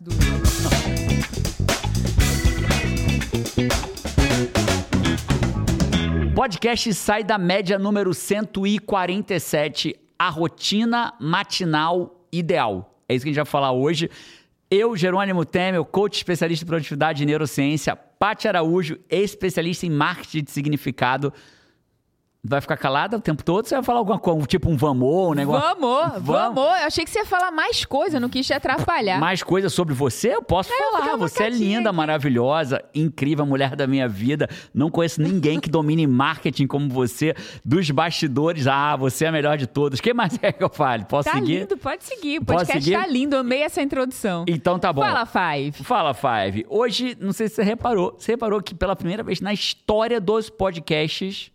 Do... Podcast sai da média número 147, a rotina matinal ideal. É isso que a gente vai falar hoje. Eu, Jerônimo Temel, coach especialista em produtividade e neurociência, Paty Araújo, especialista em marketing de significado. Vai ficar calada o tempo todo? Você vai falar alguma coisa, tipo um vamos, um negócio? Vamos, vamos. Eu achei que você ia falar mais coisa, não quis te atrapalhar. Mais coisa sobre você? Eu posso É, eu falar. à Você é linda, aqui. maravilhosa, incrível, mulher da minha vida. Não conheço ninguém que domine marketing como você. Dos bastidores, ah, você é a melhor de todos. Quem mais é que eu fale? Posso Tá seguir? lindo, pode seguir. O podcast seguir? tá lindo, amei essa introdução. Então tá bom. Fala, Five. Fala, Five. Hoje, não sei se você reparou, você reparou que pela primeira vez na história dos podcasts,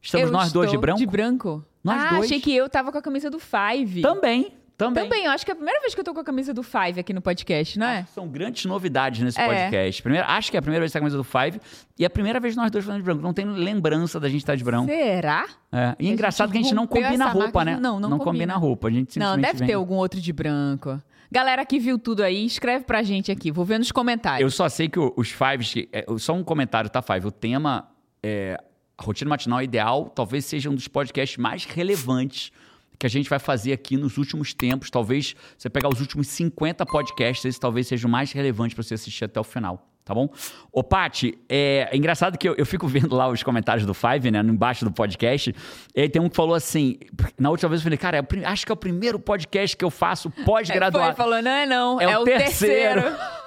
estamos Eu nós dois de branco? De branco? Nós ah, dois. achei que eu tava com a camisa do Five. Também, também. Também, eu acho que é a primeira vez que eu tô com a camisa do Five aqui no podcast, não é? São grandes novidades nesse É. podcast. Primeiro, acho que é a primeira vez que tá com a camisa do Five e é a primeira vez nós dois falando de branco. Não tenho lembrança da gente estar de branco. Será? É. E é engraçado que a gente não combina roupa, né? de- não, não combina combina. roupa. A gente Não, simplesmente deve vem. ter algum outro de branco. Galera que viu tudo aí, escreve pra gente aqui. Vou ver nos comentários. Eu só sei que os Fives. que- é, só um comentário, tá, Five? O tema é. A rotina matinal ideal talvez seja um dos podcasts mais relevantes que a gente vai fazer aqui nos últimos tempos. Talvez você pegar os últimos 50 podcasts, esse talvez seja o mais relevante para você assistir até o final. Tá bom? Ô, Paty, é, é engraçado que eu, eu fico vendo lá os comentários do Five, né? Embaixo do podcast. E aí tem um que falou assim: na última vez eu falei, cara, é o acho que é o primeiro podcast que eu faço É, foi, pós-graduado. falou, não é não, É é, o o terceiro. terceiro.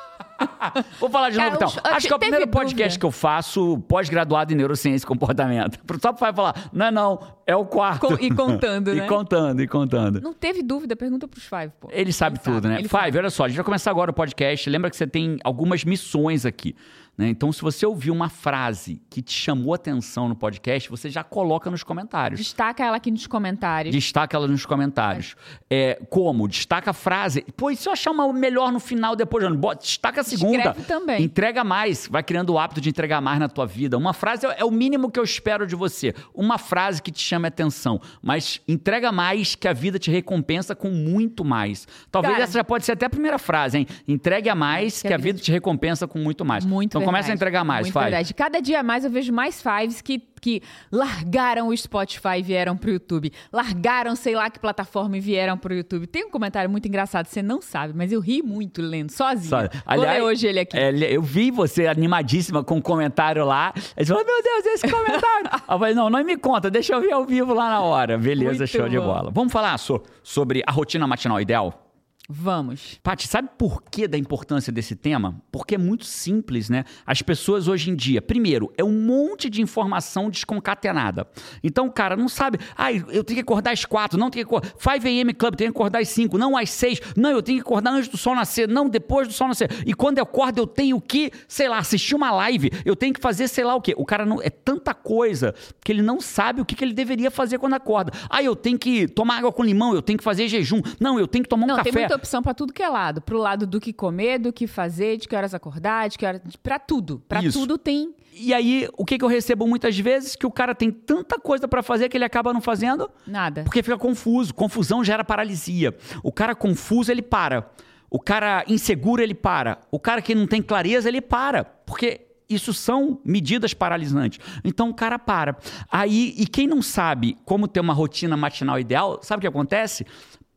Vou falar de Cara, novo, então. os- Acho que é o primeiro podcast dúvida. que eu faço pós-graduado em neurociência e comportamento. Só para falar, não é não, é o quarto. Com- e contando, e né? contando, e contando. Não teve dúvida, pergunta pros Five, pô. Ele sabe Ele tudo, né? ele Five, sabe. olha só, a gente vai começar agora o podcast. Lembra que você tem algumas missões aqui. Né? Então, se você ouviu uma frase que te chamou atenção no podcast, você já coloca nos comentários. Destaca ela aqui nos comentários. Destaca ela nos comentários. É, como? Destaca a frase. Pô, e se eu achar uma melhor no final depois, Jânio? Destaca a segunda. Escreve também. Entrega mais. Vai criando o hábito de entregar mais na tua vida. Uma frase é é o mínimo que eu espero de você. Uma frase que te chame a atenção. Mas entrega mais que a vida te recompensa com muito mais. Talvez Cara. essa já pode ser até a primeira frase, hein? Entregue a mais que, a vida te recompensa com muito mais. Muito então verdade. começa a entregar mais, Muito vai. verdade. Cada dia mais eu vejo mais Fives que, que largaram o Spotify e vieram pro YouTube. Largaram sei lá que plataforma e vieram pro YouTube. Tem um comentário muito engraçado, você não sabe, mas eu ri muito lendo, sozinha. Sabe? Vou ler hoje ele aqui. é, eu vi você animadíssima com um comentário lá. Aí você falou, meu Deus, esse comentário. Eu falei, não, não me conta, deixa eu ver ao vivo lá na hora. Beleza, Muito show de bom. bola. Vamos falar so- sobre a rotina matinal ideal? Vamos. Paty, sabe por que da importância desse tema? Porque é muito simples, né? As pessoas hoje em dia, primeiro, é um monte de informação desconcatenada. Então o cara não sabe, ah, eu tenho que acordar às quatro, não tenho que acordar. 5 a.m. Club, tenho que acordar às 5, não às 6, não, eu tenho que acordar antes do sol nascer, não, depois do sol nascer. E quando eu acordo, eu tenho que, sei lá, assistir uma live, eu tenho que fazer sei lá o quê. O cara não. É tanta coisa que ele não sabe o que, que ele deveria fazer quando acorda. Ah, eu tenho que tomar água com limão, eu tenho que fazer jejum. Não, eu tenho que tomar um Não, café. Muita opção pra tudo que é lado. Pro lado do que comer, do que fazer, de que horas acordar, de que horas... Pra tudo. Pra Isso. tudo tem... E aí, o que, que eu recebo muitas vezes? Que o cara tem tanta coisa pra fazer que ele acaba não fazendo Nada. porque fica confuso. Confusão gera paralisia. O cara confuso, ele para. O cara inseguro, ele para. O cara que não tem clareza, ele para. Porque isso são medidas paralisantes. Então o cara para. Aí, e quem não sabe como ter uma rotina matinal ideal, sabe o que acontece?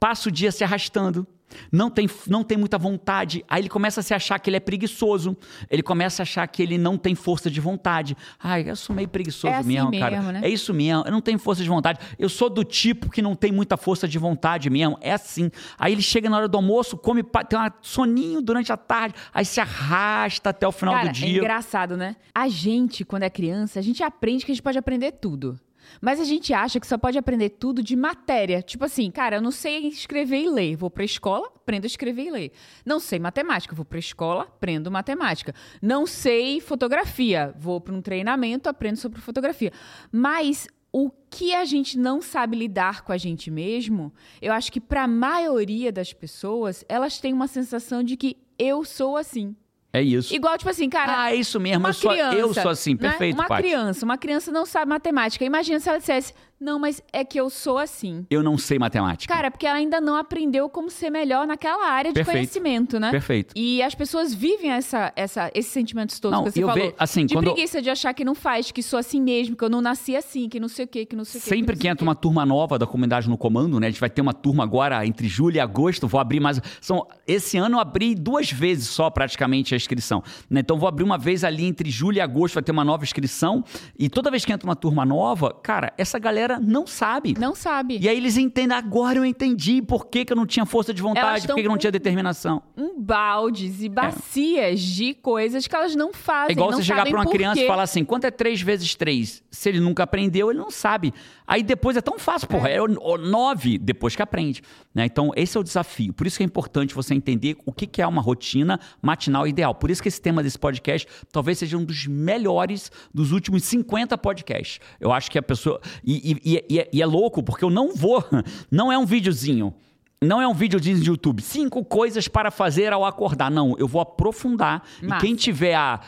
Passa o dia se arrastando. Não tem, não tem muita vontade. Aí ele começa a se achar que ele é preguiçoso. Ele começa a achar que ele não tem força de vontade. Ai, eu sou meio preguiçoso É assim mesmo, cara. mesmo, né? É isso mesmo. Eu não tenho força de vontade. Eu sou do tipo que não tem muita força de vontade mesmo. É assim. Aí ele chega na hora do almoço, come, tem um soninho durante a tarde, aí se arrasta até o final Cara, do dia. é engraçado, né? A gente, quando é criança, a gente aprende que a gente pode aprender tudo. Mas a gente acha que só pode aprender tudo de matéria. Tipo assim, cara, eu não sei escrever e ler. Vou pra escola, aprendo a escrever e ler. Não sei matemática. Vou pra escola, aprendo matemática. Não sei fotografia. Vou pra um treinamento, aprendo sobre fotografia. Mas o que a gente não sabe lidar com a gente mesmo, eu acho que pra maioria das pessoas, elas têm uma sensação de que eu sou assim. É isso. Igual, tipo assim, cara. Ah, é isso mesmo. Eu sou, criança, eu sou assim. né? Perfeito, Uma Paty. criança, uma criança não sabe matemática. Imagina se ela dissesse, Não, mas é que eu sou assim. Eu não sei matemática. Cara, porque ela ainda não aprendeu como ser melhor naquela área de Perfeito. conhecimento, né? Perfeito. E as pessoas vivem essa, essa, esses sentimentos todos Não, que você eu falou. ve- assim, de quando- preguiça de achar que não faz, que sou assim mesmo, que eu não nasci assim, que não sei o quê, que não sei o quê. Sempre que o entra uma turma nova da comunidade no comando, né? A gente vai ter uma turma agora entre julho e agosto. Vou abrir mais. São, esse ano eu abri duas vezes só praticamente a inscrição. né? Então vou abrir uma vez ali entre julho e agosto, vai ter uma nova inscrição. E toda vez que entra uma turma nova, cara, essa galera não sabe. Não sabe. E aí eles entendem, agora eu entendi por que, que eu não tinha força de vontade, por que, que eu não tinha determinação. Um baldes e bacias de coisas que elas não fazem. É igual você chegar pra uma criança e quê. falar assim: quanto é 3 vezes 3? Se ele nunca aprendeu, ele não sabe. Aí depois é tão fácil, porra. É, o 9 depois que aprende. Né? Então, esse é o desafio. Por isso que é importante você entender o que que é uma rotina matinal ideal. Por isso que esse tema desse podcast talvez seja um dos melhores dos últimos 50 podcasts. Eu acho que a pessoa. E, e- e- e é- e é louco, porque eu não vou. Não é um videozinho. Não é um videozinho de YouTube. Cinco coisas para fazer ao acordar. Não, eu vou aprofundar. E Massa. quem tiver a.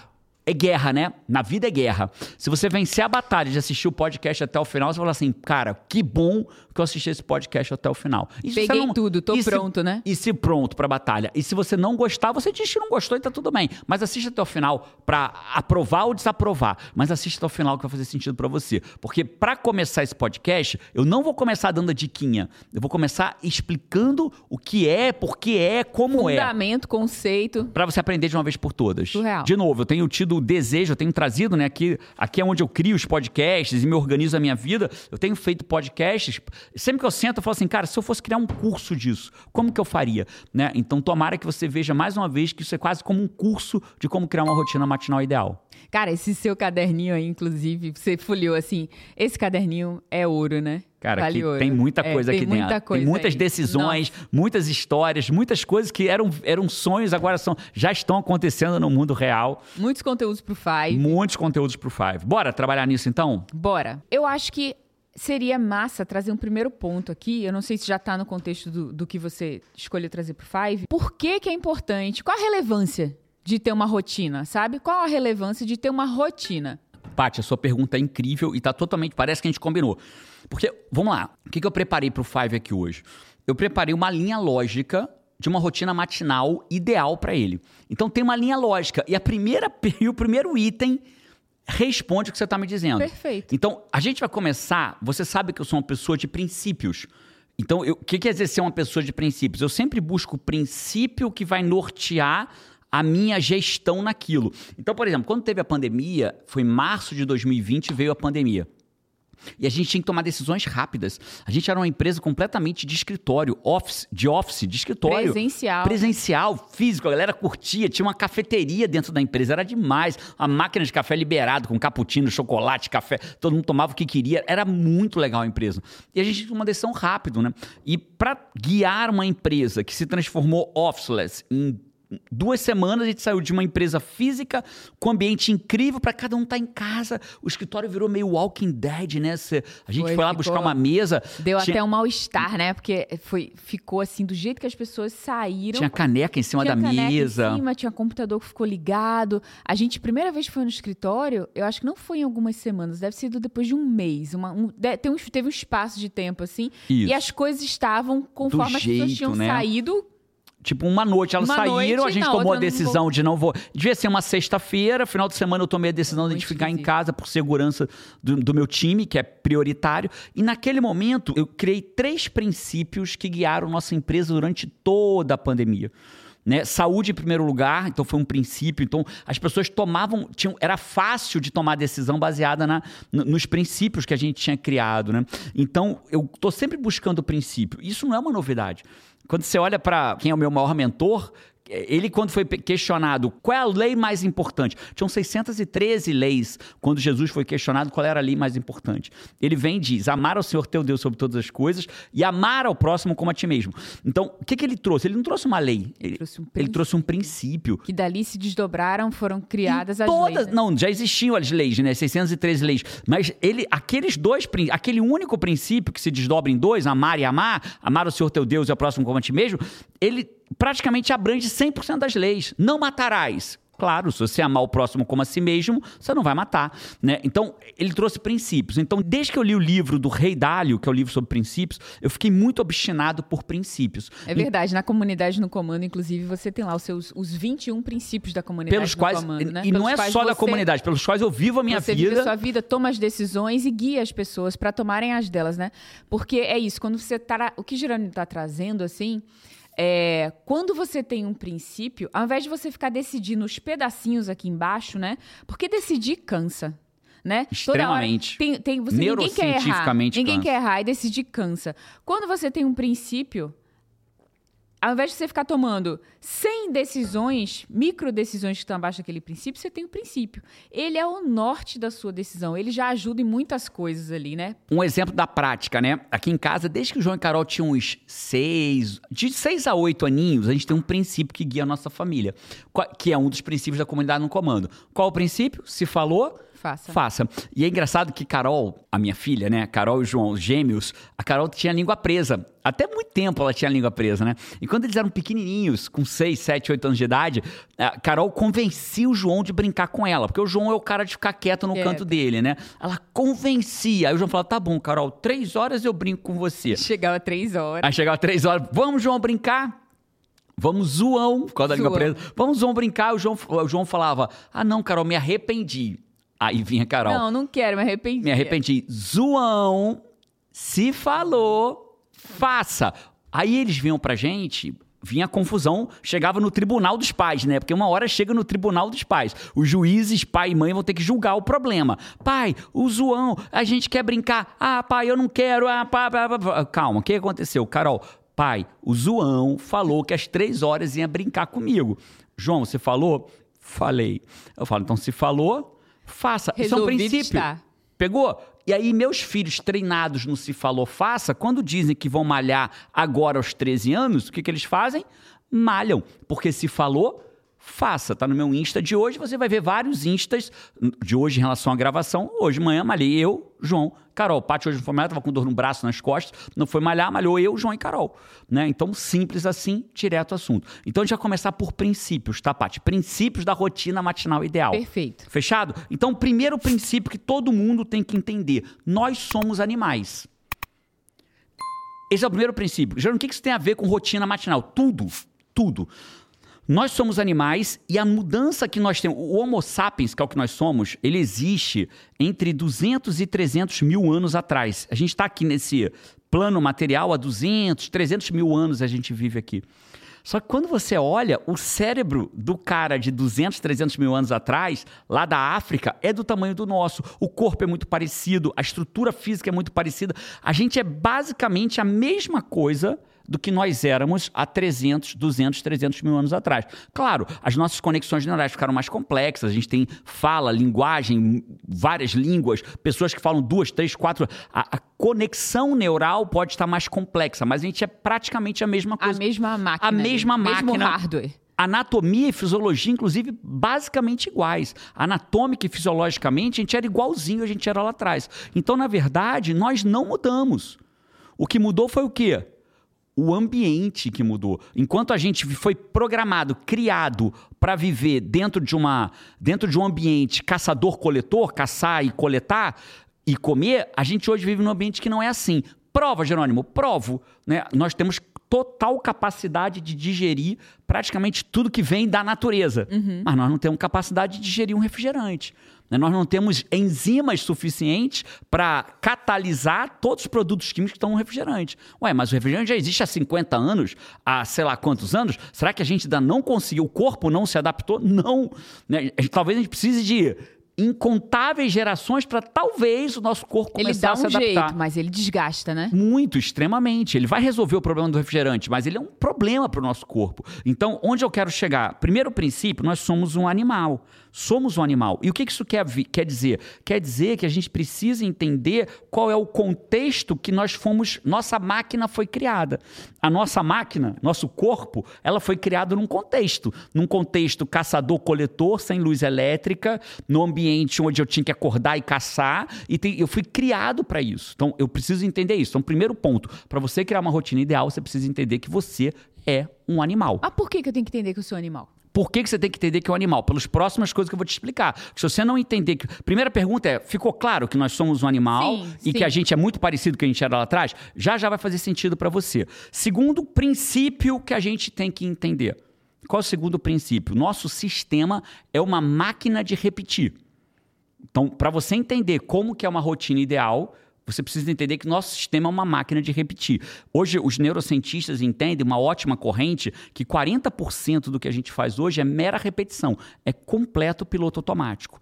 É guerra, né? Na vida é guerra. Se você vencer a batalha de assistir o podcast até o final, você vai falar assim, cara, que bom que eu assisti esse podcast até o final. E Peguei não- tudo, tô e se- pronto, né? E se pronto pra batalha. E se você não gostar, você diz que não gostou e tá tudo bem. Mas assista até o final pra aprovar ou desaprovar. Mas assista até o final que vai fazer sentido pra você. Porque pra começar esse podcast, eu não vou começar dando a diquinha. Eu vou começar explicando o que é, por que é, como é. Fundamento, conceito. Pra você aprender de uma vez por todas. Surreal. De novo, eu tenho tido o desejo, eu tenho trazido, né? Aqui, aqui é onde eu crio os podcasts e me organizo a minha vida. Eu tenho feito podcasts. Sempre que eu sento, eu falo assim, cara, se eu fosse criar um curso disso, como que eu faria? Né? Então, tomara que você veja mais uma vez que isso é quase como um curso de como criar uma rotina matinal ideal. Cara, esse seu caderninho aí, inclusive, você folheou assim. Esse caderninho é ouro, né? Cara, Vale tem muita É, coisa tem aqui muita dentro. Coisa tem muitas aí. decisões, Nossa. muitas histórias, muitas coisas que eram, eram sonhos, agora são, já estão acontecendo no mundo real. Muitos conteúdos pro Five. Muitos conteúdos pro Five. Bora trabalhar nisso então? Bora. Eu acho que seria massa trazer um primeiro ponto aqui. Eu não sei se já tá no contexto do, do que você escolheu trazer pro Five. Por que que é importante? Qual a relevância de ter uma rotina, sabe? Qual a relevância de ter uma rotina? Paty, a sua pergunta é incrível e tá totalmente. Parece que a gente combinou. Porque, vamos lá, o que, que eu preparei pro Five aqui hoje? Eu preparei uma linha lógica de uma rotina matinal ideal para ele. Então tem uma linha lógica. E a primeira e o primeiro item responde o que você está me dizendo. Perfeito. Então, a gente vai começar. Você sabe que eu sou uma pessoa de princípios. Então, o que quer dizer ser uma pessoa de princípios? Eu sempre busco o princípio que vai nortear a minha gestão naquilo. Então, por exemplo, quando teve a pandemia, foi em março de 2020 veio a pandemia. E a gente tinha que tomar decisões rápidas. A gente era uma empresa completamente de escritório, office, de office, de escritório. Presencial. Presencial, físico, a galera curtia, tinha uma cafeteria dentro da empresa, era demais. A máquina de café liberado, com cappuccino, chocolate, café, todo mundo tomava o que queria, era muito legal a empresa. E a gente tinha uma decisão rápido, né? E para guiar uma empresa que se transformou officeless em duas semanas, a gente saiu de uma empresa física com um ambiente incrível para cada um estar em casa. O escritório virou meio Walking Dead, né? Cê- A gente Foi, foi, lá ficou- buscar uma mesa. Deu tinha- até um mal-estar, né? Porque foi, ficou assim, do jeito que as pessoas saíram. Tinha caneca em cima da mesa. Em cima, tinha computador que ficou ligado. A gente, primeira vez que foi no escritório, eu acho que não foi em algumas semanas, deve ser depois de um mês. Uma, um, um- teve um espaço de tempo, assim. Isso. E as coisas estavam conforme as pessoas jeito, tinham né? saído. Tipo, uma noite elas Uma saíram, noite, a gente na tomou a outra não decisão de não vou. Devia ser uma sexta-feira, final de semana eu tomei a decisão de Muito ficar em esquisito. casa por segurança do, do meu time, que é prioritário. E naquele momento eu criei três princípios que guiaram nossa empresa durante toda a pandemia. Né? Saúde em primeiro lugar, então foi um princípio. Então as pessoas tomavam, tinham, era fácil de tomar decisão baseada na, no- nos princípios que a gente tinha criado. Né? Então eu estou sempre buscando o princípio. Isso não é uma novidade. Quando você olha para quem é o meu maior mentor, ele, quando foi questionado qual é a lei mais importante, tinham 613 leis quando Jesus foi questionado qual era a lei mais importante. Ele vem e diz: amar ao Senhor teu Deus sobre todas as coisas e amar ao próximo como a ti mesmo. Então, o que, que ele trouxe? Ele não trouxe uma lei, ele, Trouxe um ele trouxe um princípio. Que dali se desdobraram, foram criadas Em as todas, leis. né? não, já existiam as leis, né? 613 leis, mas ele, aqueles dois, aquele único princípio que se desdobra em dois, amar e amar, amar o Senhor teu Deus e ao próximo como a ti mesmo, ele praticamente abrange 100% das leis. Não matarás. Claro, se você amar o próximo como a si mesmo, você não vai matar, né? Então, ele trouxe princípios. Então, desde que eu li o livro do Rei Dálio, que é o livro sobre princípios, eu fiquei muito obstinado por princípios. É verdade, na comunidade no comando, inclusive, você tem lá os seus os 21 princípios da comunidade pelos no quais comando, né? e não Pelos é quais só da você- comunidade, pelos quais eu vivo a minha você vida. vive a sua vida, toma as decisões e guia as pessoas para tomarem as delas, né? Porque é isso, quando você tá. O que Jerônimo tá trazendo, assim, é. Quando você tem um princípio, ao invés de você ficar decidindo os pedacinhos aqui embaixo, né? Porque decidir cansa. Né? Toda hora Extremamente. Tem, tem, você, ninguém quer errar. Ninguém cansa. quer errar e decidir cansa. Quando você tem um princípio, ao invés de você ficar tomando 100 decisões, micro decisões que estão abaixo daquele princípio, você tem o princípio. Ele é o norte da sua decisão. Ele já ajuda em muitas coisas ali, né? Um exemplo da prática, né? Aqui em casa, desde que o João e Carol tinham uns seis, de seis a oito aninhos, a gente tem um princípio que guia a nossa família, que é um dos princípios da comunidade no comando. Qual o princípio? Se falou, Faça. faça. E é engraçado que Carol, a minha filha, né? Carol e João, os gêmeos, a Carol tinha a língua presa. Até muito tempo ela tinha a língua presa, né? E quando eles eram pequenininhos, com 6, 7, 8 anos de idade, a Carol convencia o João de brincar com ela, porque o João é o cara de ficar quieto no canto dele, né? Ela convencia. Aí o João falava: tá bom, Carol, três horas eu brinco com você. Chegava três horas. Aí chegava três horas, vamos, João, brincar? Vamos, João, por causa da língua presa. Vamos, João, brincar. O João, o João falava: ah, não, Carol, me arrependi. Aí vinha Carol. Não, não quero, me arrependi. Me arrependi. João, se falou, faça. Aí eles vinham pra gente, vinha a confusão, chegava no tribunal dos pais, né? Porque uma hora chega no tribunal dos pais. Os juízes, pai e mãe, vão ter que julgar o problema. Pai, o João, a gente quer brincar. Ah, pai, eu não quero. Ah, pá, pá, pá. Calma, o que aconteceu? Carol, pai, o João falou que às três horas ia brincar comigo. João, você falou? Falei. Eu falo, então se falou, faça. Isso é um princípio. está. Pegou? E aí, meus filhos treinados no Se Falou Faça, quando dizem que vão malhar agora aos 13 anos, o que, que eles fazem? Malham. Porque se falou, faça. Tá no meu Insta de hoje, você vai ver vários Instas de hoje em relação à gravação. Hoje de manhã malhei eu, João, Carol. Paty hoje não foi malhar, tava com dor no braço, nas costas, não foi malhar, malhou eu, João e Carol. Né? Então, simples assim, direto ao assunto. Então, a gente vai começar por princípios, tá, Paty? Princípios da rotina matinal ideal. Perfeito. Fechado? Então, o primeiro princípio que todo mundo tem que entender: nós somos animais. Esse é o primeiro princípio. Geralmente, o que que isso tem a ver com rotina matinal? Tudo. Tudo. Nós somos animais e a mudança que nós temos, o Homo sapiens, que é o que nós somos, ele existe entre 200 e 300 mil anos atrás. A gente está aqui nesse plano material há 200, 300 mil anos a gente vive aqui. Só que quando você olha, o cérebro do cara de 200, 300 mil anos atrás, lá da África, é do tamanho do nosso. O corpo é muito parecido, a estrutura física é muito parecida. A gente é basicamente a mesma coisa do que nós éramos há 300, 200, 300 mil anos atrás. Claro, as nossas conexões neurais ficaram mais complexas, a gente tem fala, linguagem, várias línguas, pessoas que falam duas, três, quatro. A, a conexão neural pode estar mais complexa, mas a gente é praticamente a mesma A coisa. mesma máquina. A mesma Mesmo máquina. hardware. Anatomia e fisiologia, inclusive, basicamente iguais. Anatômica e fisiologicamente, a gente era igualzinho a gente era lá atrás. Então, na verdade, nós não mudamos. O que mudou foi o quê? O ambiente que mudou. Enquanto a gente foi programado, criado para viver dentro de uma dentro de um ambiente caçador-coletor, caçar e coletar e comer, a gente hoje vive num ambiente que não é assim. Prova, Jerônimo, provo. Né? Nós temos total capacidade de digerir praticamente tudo que vem da natureza. Mas nós não temos capacidade de digerir um refrigerante. né? Nós não temos enzimas suficientes para catalisar todos os produtos químicos que estão no refrigerante. Ué, mas o refrigerante já existe há 50 anos, há sei lá quantos anos. Será que a gente ainda não conseguiu? O corpo não se adaptou? Não. Né? Talvez a gente precise de incontáveis gerações para talvez o nosso corpo Ele começar dá a se um adaptar. jeito, mas ele desgasta, né? Muito, extremamente. Ele vai resolver o problema do refrigerante, mas ele é um problema para o nosso corpo. Então, onde eu quero chegar? Primeiro princípio, nós somos um animal. Somos um animal. E o que isso quer, quer dizer? Quer dizer que a gente precisa entender qual é o contexto que nós fomos. Nossa máquina foi criada. A nossa máquina, nosso corpo, ela foi criada num contexto. Num contexto caçador-coletor, sem luz elétrica, no ambiente onde eu tinha que acordar e caçar. E tem- eu fui criado para isso. Então, eu preciso entender isso. Então, primeiro ponto: para você criar uma rotina ideal, você precisa entender que você é um animal. Mas por que, que eu tenho que entender que eu sou animal? Por que, que você tem que entender que é um animal? Pelas próximas coisas que eu vou te explicar. Se você não entender que. Primeira pergunta é: ficou claro que nós somos um animal Sim, e sim. que a gente é muito parecido com o que a gente era lá atrás? Já já vai fazer sentido para você. Segundo princípio que a gente tem que entender. Qual é o segundo princípio? Nosso sistema é uma máquina de repetir. Então, para você entender como que é uma rotina ideal, você precisa entender que nosso sistema é uma máquina de repetir. Hoje, os neurocientistas entendem uma ótima corrente que 40% do que a gente faz hoje é mera repetição, é completo piloto automático.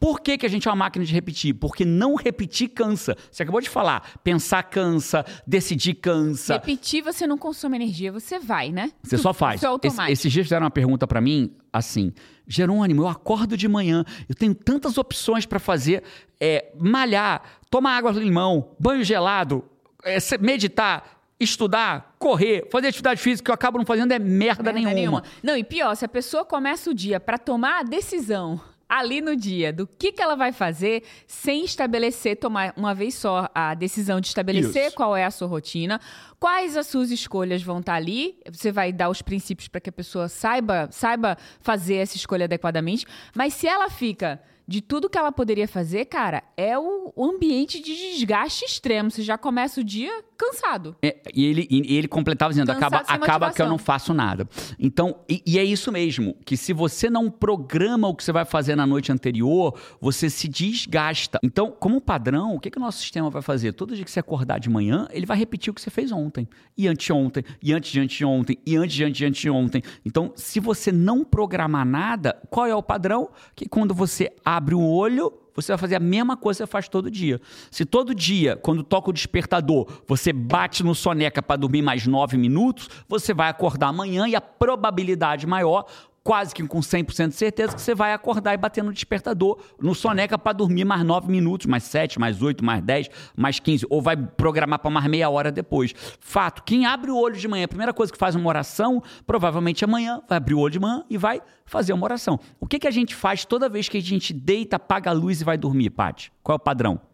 Por que, que a gente é uma máquina de repetir? Porque não repetir cansa. Você acabou de falar, pensar cansa, decidir cansa. Repetir, você não consome energia, você vai, né? Você só faz. Automático. Esse- esses dias fizeram uma pergunta pra mim, assim, Jerônimo, eu acordo de manhã, eu tenho tantas opções pra fazer, é, malhar, tomar água com limão, banho gelado, é, meditar, estudar, correr, fazer atividade física, que eu acabo não fazendo é merda, Merda nenhuma. Não, e pior, se a pessoa começa o dia pra tomar a decisão ali no dia do que, que ela vai fazer, sem estabelecer, tomar uma vez só a decisão de estabelecer Isso. qual é a sua rotina, quais as suas escolhas vão estar ali, você vai dar os princípios para que a pessoa saiba, saiba fazer essa escolha adequadamente, mas se ela fica de tudo que ela poderia fazer, cara, é o ambiente de desgaste extremo. Você já começa o dia cansado. É, e, ele, e ele completava dizendo: Cansado acaba, acaba que eu não faço nada. Então, e, e é isso mesmo: que se você não programa o que você vai fazer na noite anterior, você se desgasta. Então, como padrão, o que, que o nosso sistema vai fazer? Todo dia que você acordar de manhã, ele vai repetir o que você fez ontem, e anteontem, e antes de anteontem, e antes de antes de anteontem. Então, se você não programar nada, qual é o padrão? Que quando você abre o olho, você vai fazer a mesma coisa que você faz todo dia. Se todo dia, quando toca o despertador, você bate no soneca para dormir mais nove minutos, você vai acordar amanhã e a probabilidade maior, quase que com 100% de certeza, que você vai acordar e bater no despertador, no soneca para dormir mais nove minutos, mais sete, mais oito, mais dez, mais 15, ou vai programar para mais meia hora depois. Fato, quem abre o olho de manhã, a primeira coisa que faz uma oração, provavelmente amanhã vai abrir o olho de manhã e vai fazer uma oração. O que, que a gente faz toda vez que a gente deita, apaga a luz e vai dormir, Paty? Qual é o padrão?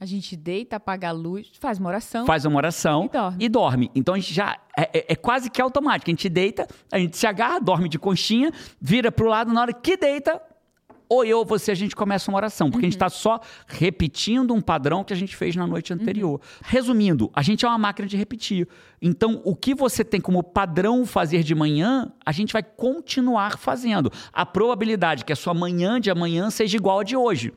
A gente deita, apaga a luz, faz uma oração. Faz uma oração E dorme. Então a gente já. É, é- é quase que automático. A gente deita, a gente se agarra, dorme de conchinha, vira pro lado, na hora que deita, ou eu ou você, a gente começa uma oração. Porque a gente está só repetindo um padrão que a gente fez na noite anterior. Resumindo, a gente é uma máquina de repetir. Então, o que você tem como padrão fazer de manhã, a gente vai continuar fazendo. A probabilidade que a sua manhã de amanhã seja igual a de hoje.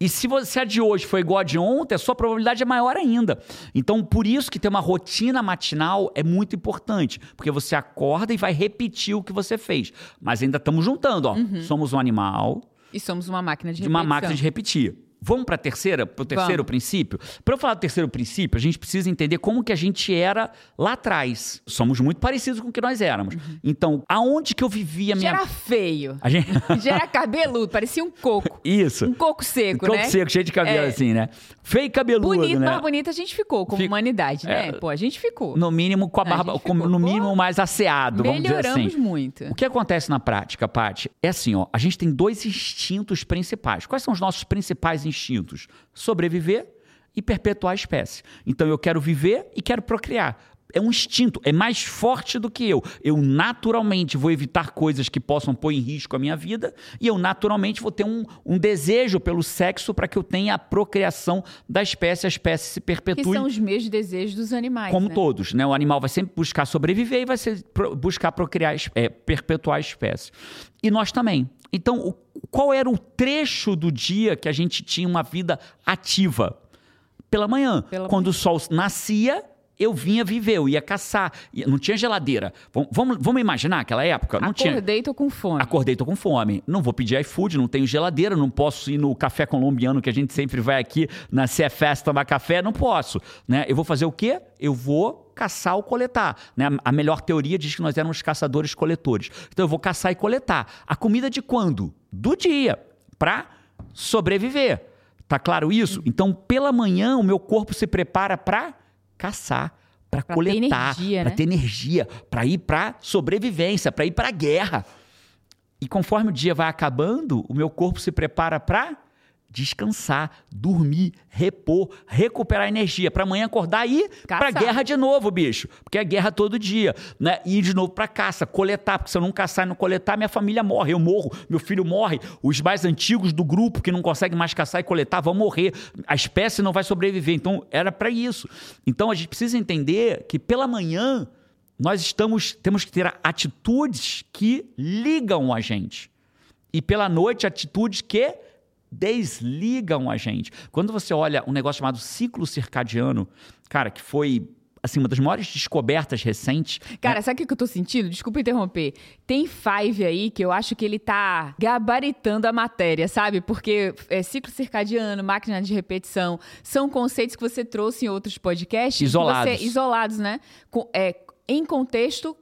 E se você a de hoje foi igual a de ontem, a sua probabilidade é maior ainda. Então, por isso que ter uma rotina matinal é muito importante, porque você acorda e vai repetir o que você fez. Mas ainda estamos juntando, ó. Somos um animal E somos uma máquina de de uma máquina de repetir. Vamos para a terceira, para o terceiro Vamos. princípio? Para eu falar do terceiro princípio, a gente precisa entender como que a gente era lá atrás. Somos muito parecidos com o que nós éramos. Então, aonde que eu vivia a Já minha... era feio. A gente... Já era cabeludo, parecia um coco. Isso. Um coco seco, Coco né? seco, cheio de cabelo É. assim, né? Feio e cabeludo, Bonito, né? mas bonito a gente ficou, como Fico- humanidade, né? É. Pô, a gente ficou. No mínimo com a A barba, ficou, no mínimo mais asseado, vamos dizer Melhoramos assim. muito. O que acontece na prática, Paty? É assim, ó, a gente tem dois instintos principais. Quais são os nossos principais instintos? Sobreviver e perpetuar a espécie. Então eu quero viver e quero procriar. É um instinto, é mais forte do que eu. Eu naturalmente vou evitar coisas que possam pôr em risco a minha vida e eu naturalmente vou ter um, um desejo pelo sexo para que eu tenha a procriação da espécie, a espécie se Que perpetue são os mesmos desejos dos animais, como né? todos, né? O animal vai sempre buscar sobreviver e vai ser- buscar procriar, é, perpetuar a espécie. E nós também. Então, o- qual era o trecho do dia que a gente tinha uma vida ativa? Pela manhã. Pela Quando o sol nascia, eu vinha viver, eu ia caçar. Não tinha geladeira. Vamos, vamos, vamos imaginar aquela época? Não tinha. Acordei, tô com fome. Acordei, tô com fome. Não vou pedir iFood, não tenho geladeira, não posso ir no café colombiano que a gente sempre vai aqui na CFS tomar café, não posso. Né? Eu vou fazer o quê? Eu vou caçar ou coletar. Né? A melhor teoria diz que nós éramos caçadores-coletores. Então eu vou caçar e coletar. A comida de quando? Do dia, para sobreviver. Tá claro isso? Então, pela manhã, o meu corpo se prepara para caçar, para coletar, para né? ter energia, para ir para sobrevivência, para ir para guerra. E conforme o dia vai acabando, o meu corpo se prepara para descansar, dormir, repor, recuperar energia para amanhã acordar e ir para guerra de novo, bicho, porque é guerra todo dia, né? E ir de novo para caça, coletar, porque se eu não caçar e não coletar, minha família morre, eu morro, meu filho morre, os mais antigos do grupo que não conseguem mais caçar e coletar vão morrer, a espécie não vai sobreviver. Então era para isso. Então a gente precisa entender que pela manhã nós estamos temos que ter atitudes que ligam a gente. E pela noite, atitudes que desligam a gente. Quando você olha um negócio chamado ciclo circadiano, cara, que foi assim uma das maiores descobertas recentes. Cara, sabe o que eu tô sentindo? Desculpa interromper. Tem Five aí que eu acho que ele tá gabaritando a matéria, sabe? Porque é, ciclo circadiano, máquina de repetição, são conceitos que você trouxe em outros podcasts. Isolados. Você, isolados, né? Com- é, em contexto,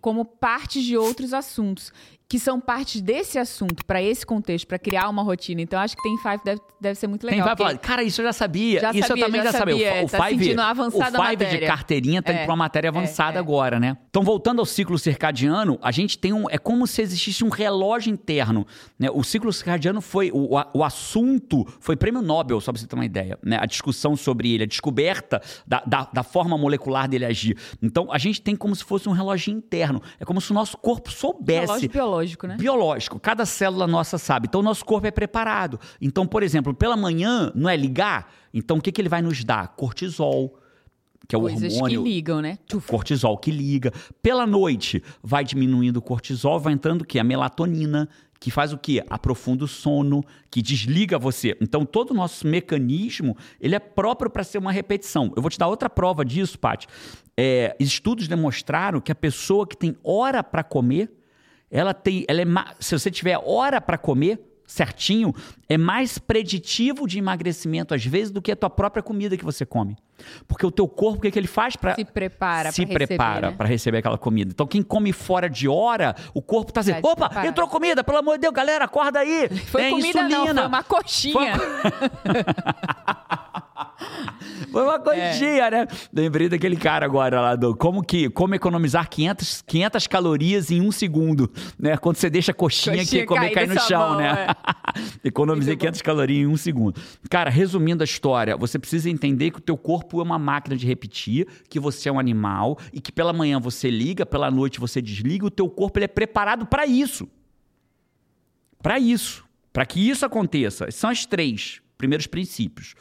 como partes de outros assuntos. Que são partes desse assunto, para esse contexto, para criar uma rotina. Então, acho que tem Five deve, deve ser muito Tem legal. vai porque- falar, cara, isso eu já sabia. Já isso sabia, eu também já já, sabia. sabia. O, Tá Five, o Five de carteirinha tá indo É, pra uma matéria avançada é. agora, né? Então, voltando ao ciclo circadiano, a gente tem um. É como se existisse um relógio interno. Né? O ciclo circadiano foi. O, o, o assunto foi prêmio Nobel, só pra você ter uma ideia. Né? A discussão sobre ele, a descoberta da, da, da forma molecular dele agir. Então, a gente tem como se fosse um relógio interno. É como se o nosso corpo soubesse Relógio biológico, né? biológico. Cada célula nossa sabe. Então, o nosso corpo é preparado. Então, por exemplo, pela manhã, não é ligar? Então, o que, que ele vai nos dar? Cortisol, que é o Coisas hormônio. que ligam, né? Cortisol que liga. Pela noite, vai diminuindo o cortisol, vai entrando o quê? A melatonina, que faz o quê? Aprofunda o sono, que desliga você. Então, todo o nosso mecanismo, ele é próprio para ser uma repetição. Eu vou te dar outra prova disso, Paty. É, estudos demonstraram que a pessoa que tem hora para comer, ela tem, ela é, se você tiver hora para comer certinho, é mais preditivo de emagrecimento às vezes do que a tua própria comida que você come. Porque o teu corpo, o que, que ele faz para Se prepara se pra prepara né? para receber aquela comida. Então quem come fora de hora, o corpo tá dizendo: Tá "Opa, despreparado. entrou comida, pelo amor de Deus, galera, acorda aí". Foi Tem comida não, insulina. foi uma coxinha. Foi uma coisinha, né? Lembrei daquele cara agora lá do como que como economizar 500, 500 calorias em um segundo, né? Quando você deixa a coxinha, Coxinha que comer cai no chão, mão, né? é. Economizei Muito bom. 500 calorias em um segundo. Cara, resumindo a história, você precisa entender que o teu corpo é uma máquina de repetir, que você é um animal e que pela manhã você liga, pela noite você desliga, o teu corpo ele é preparado para isso. Para isso. Para que isso aconteça. São as três primeiros princípios.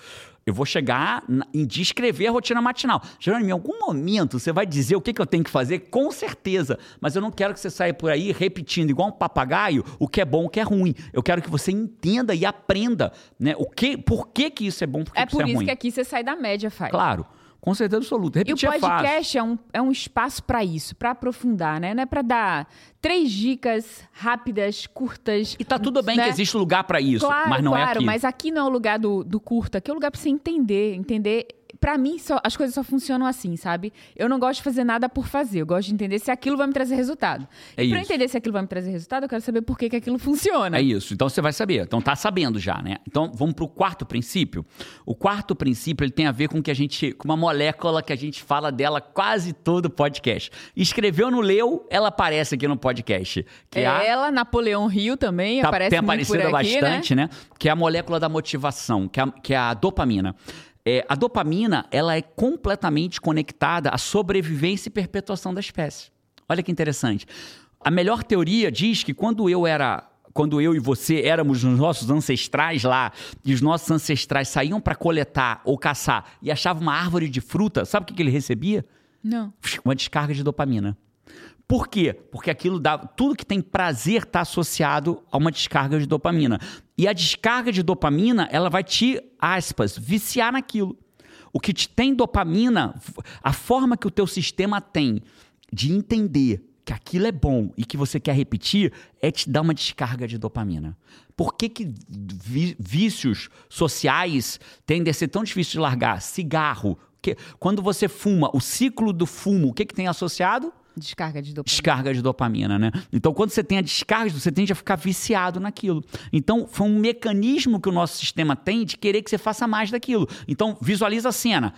Eu vou chegar em descrever a rotina matinal. Jerônimo, em algum momento você vai dizer o que, que eu tenho que fazer, com certeza. Mas eu não quero que você saia por aí repetindo, igual um papagaio, o que é bom, o que é ruim. Eu quero que você entenda e aprenda né, o que, por que, que isso é bom, por que, É que isso por é isso ruim. que aqui você sai da média, faz. Claro, com certeza absoluta. E o Repetir é podcast é um, é um espaço para isso, para aprofundar, né? Não é para dar três dicas rápidas, curtas. E tá tudo bem né? que existe lugar para isso, Claro, mas não claro, é aqui. mas aqui não é o lugar do, do curto, aqui é o lugar pra você entender, entender. Pra mim, só- as coisas só funcionam assim, sabe? Eu não gosto de fazer nada por fazer, eu gosto de entender se aquilo vai me trazer resultado. É e pra isso. entender se aquilo vai me trazer resultado, eu quero saber por que, que aquilo funciona. É isso. Então você vai saber. Então tá sabendo já, né? Então vamos pro quarto princípio. O quarto princípio ele tem a ver com que a gente, com uma molécula que a gente fala dela quase todo podcast. Escreveu, não leu, ela aparece aqui no podcast. Que é, a Ela, Napoleão Rio também, tá- aparece tem aparecido aqui, bastante, né? Que é a molécula da motivação, que é a, que é a dopamina. É, a dopamina, ela é completamente conectada à sobrevivência e perpetuação da espécie. Olha que interessante. A melhor teoria diz que quando eu era quando eu e você éramos os nossos ancestrais lá, e os nossos ancestrais saíam para coletar ou caçar e achavam uma árvore de fruta, sabe o que, que ele recebia? Não. uma descarga de dopamina. Por quê? Porque aquilo dá. Tudo que tem prazer está associado a uma descarga de dopamina. E a descarga de dopamina, ela vai te, aspas, viciar naquilo. O que te tem dopamina, a forma que o teu sistema tem de entender que aquilo é bom e que você quer repetir, é te dar uma descarga de dopamina. Por que, que vícios sociais tendem a ser tão difíceis de largar? Cigarro. Que, quando você fuma, o ciclo do fumo, o que, que tem associado? Descarga de dopamina. Descarga de dopamina, né? Então, quando você tem a descarga, você tende a ficar viciado naquilo. Então, foi um mecanismo que o nosso sistema tem de querer que você faça mais daquilo. Então, visualiza a cena.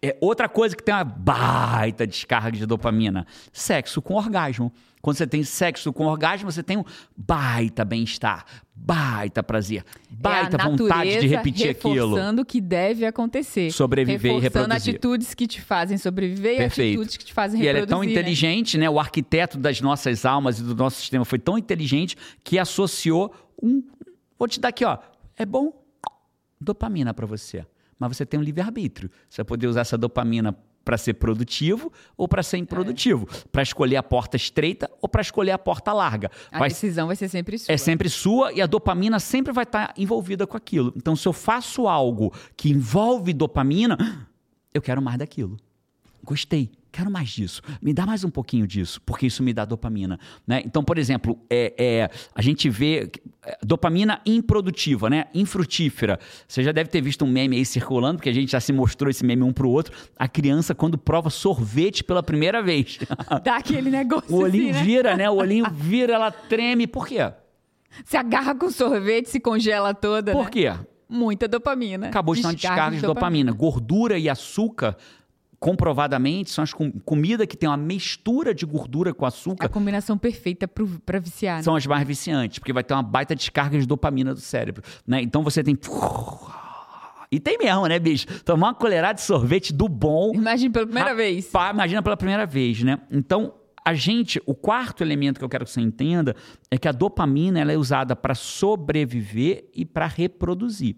É outra coisa que tem uma baita descarga de dopamina: sexo com orgasmo. Quando você tem sexo com orgasmo, você tem um baita bem-estar, baita prazer, baita é vontade de repetir aquilo. Reforçando o que deve acontecer. Sobreviver e reproduzir. atitudes que te fazem sobreviver Perfeito. e atitudes que te fazem E ele reproduzir. é tão né? inteligente, né? O arquiteto das nossas almas e do nosso sistema foi tão inteligente que associou um. Vou te dar aqui, ó. É bom dopamina para você. Mas você tem um livre-arbítrio. Você vai poder usar essa dopamina para ser produtivo ou para ser improdutivo. Para escolher a porta estreita ou para escolher a porta larga. A Vai decisão vai ser sempre sua. é sempre sua e a dopamina sempre vai estar envolvida com aquilo. Então, se eu faço algo que envolve dopamina, eu quero mais daquilo. Gostei, quero mais disso. Me dá mais um pouquinho disso, porque isso me dá dopamina. Né? Então, por exemplo, é, é, a gente vê é, dopamina improdutiva, né? infrutífera. Você já deve ter visto um meme aí circulando, porque a gente já se mostrou esse meme um pro outro. A criança, quando prova sorvete pela primeira vez. Dá aquele negócio o olhinho assim, né? vira, né? O olhinho vira, ela treme. Por quê? Se agarra com sorvete, se congela toda, Por né? quê? Muita dopamina. Acabou de ter uma descarga de dopamina. Gordura e açúcar, comprovadamente, são as com comida que tem uma mistura de gordura com A açúcar, combinação perfeita pro, pra viciar. né? são as mais viciantes, porque vai ter uma baita descarga de dopamina do cérebro. Né? Então você tem. E tem mesmo, né, bicho? Tomar uma colherada de sorvete do bom. Imagina pela primeira Rapaz, vez. Imagina pela primeira vez, né? Então, a gente, o quarto elemento que eu quero que você entenda é que a dopamina ela é usada para sobreviver e para reproduzir.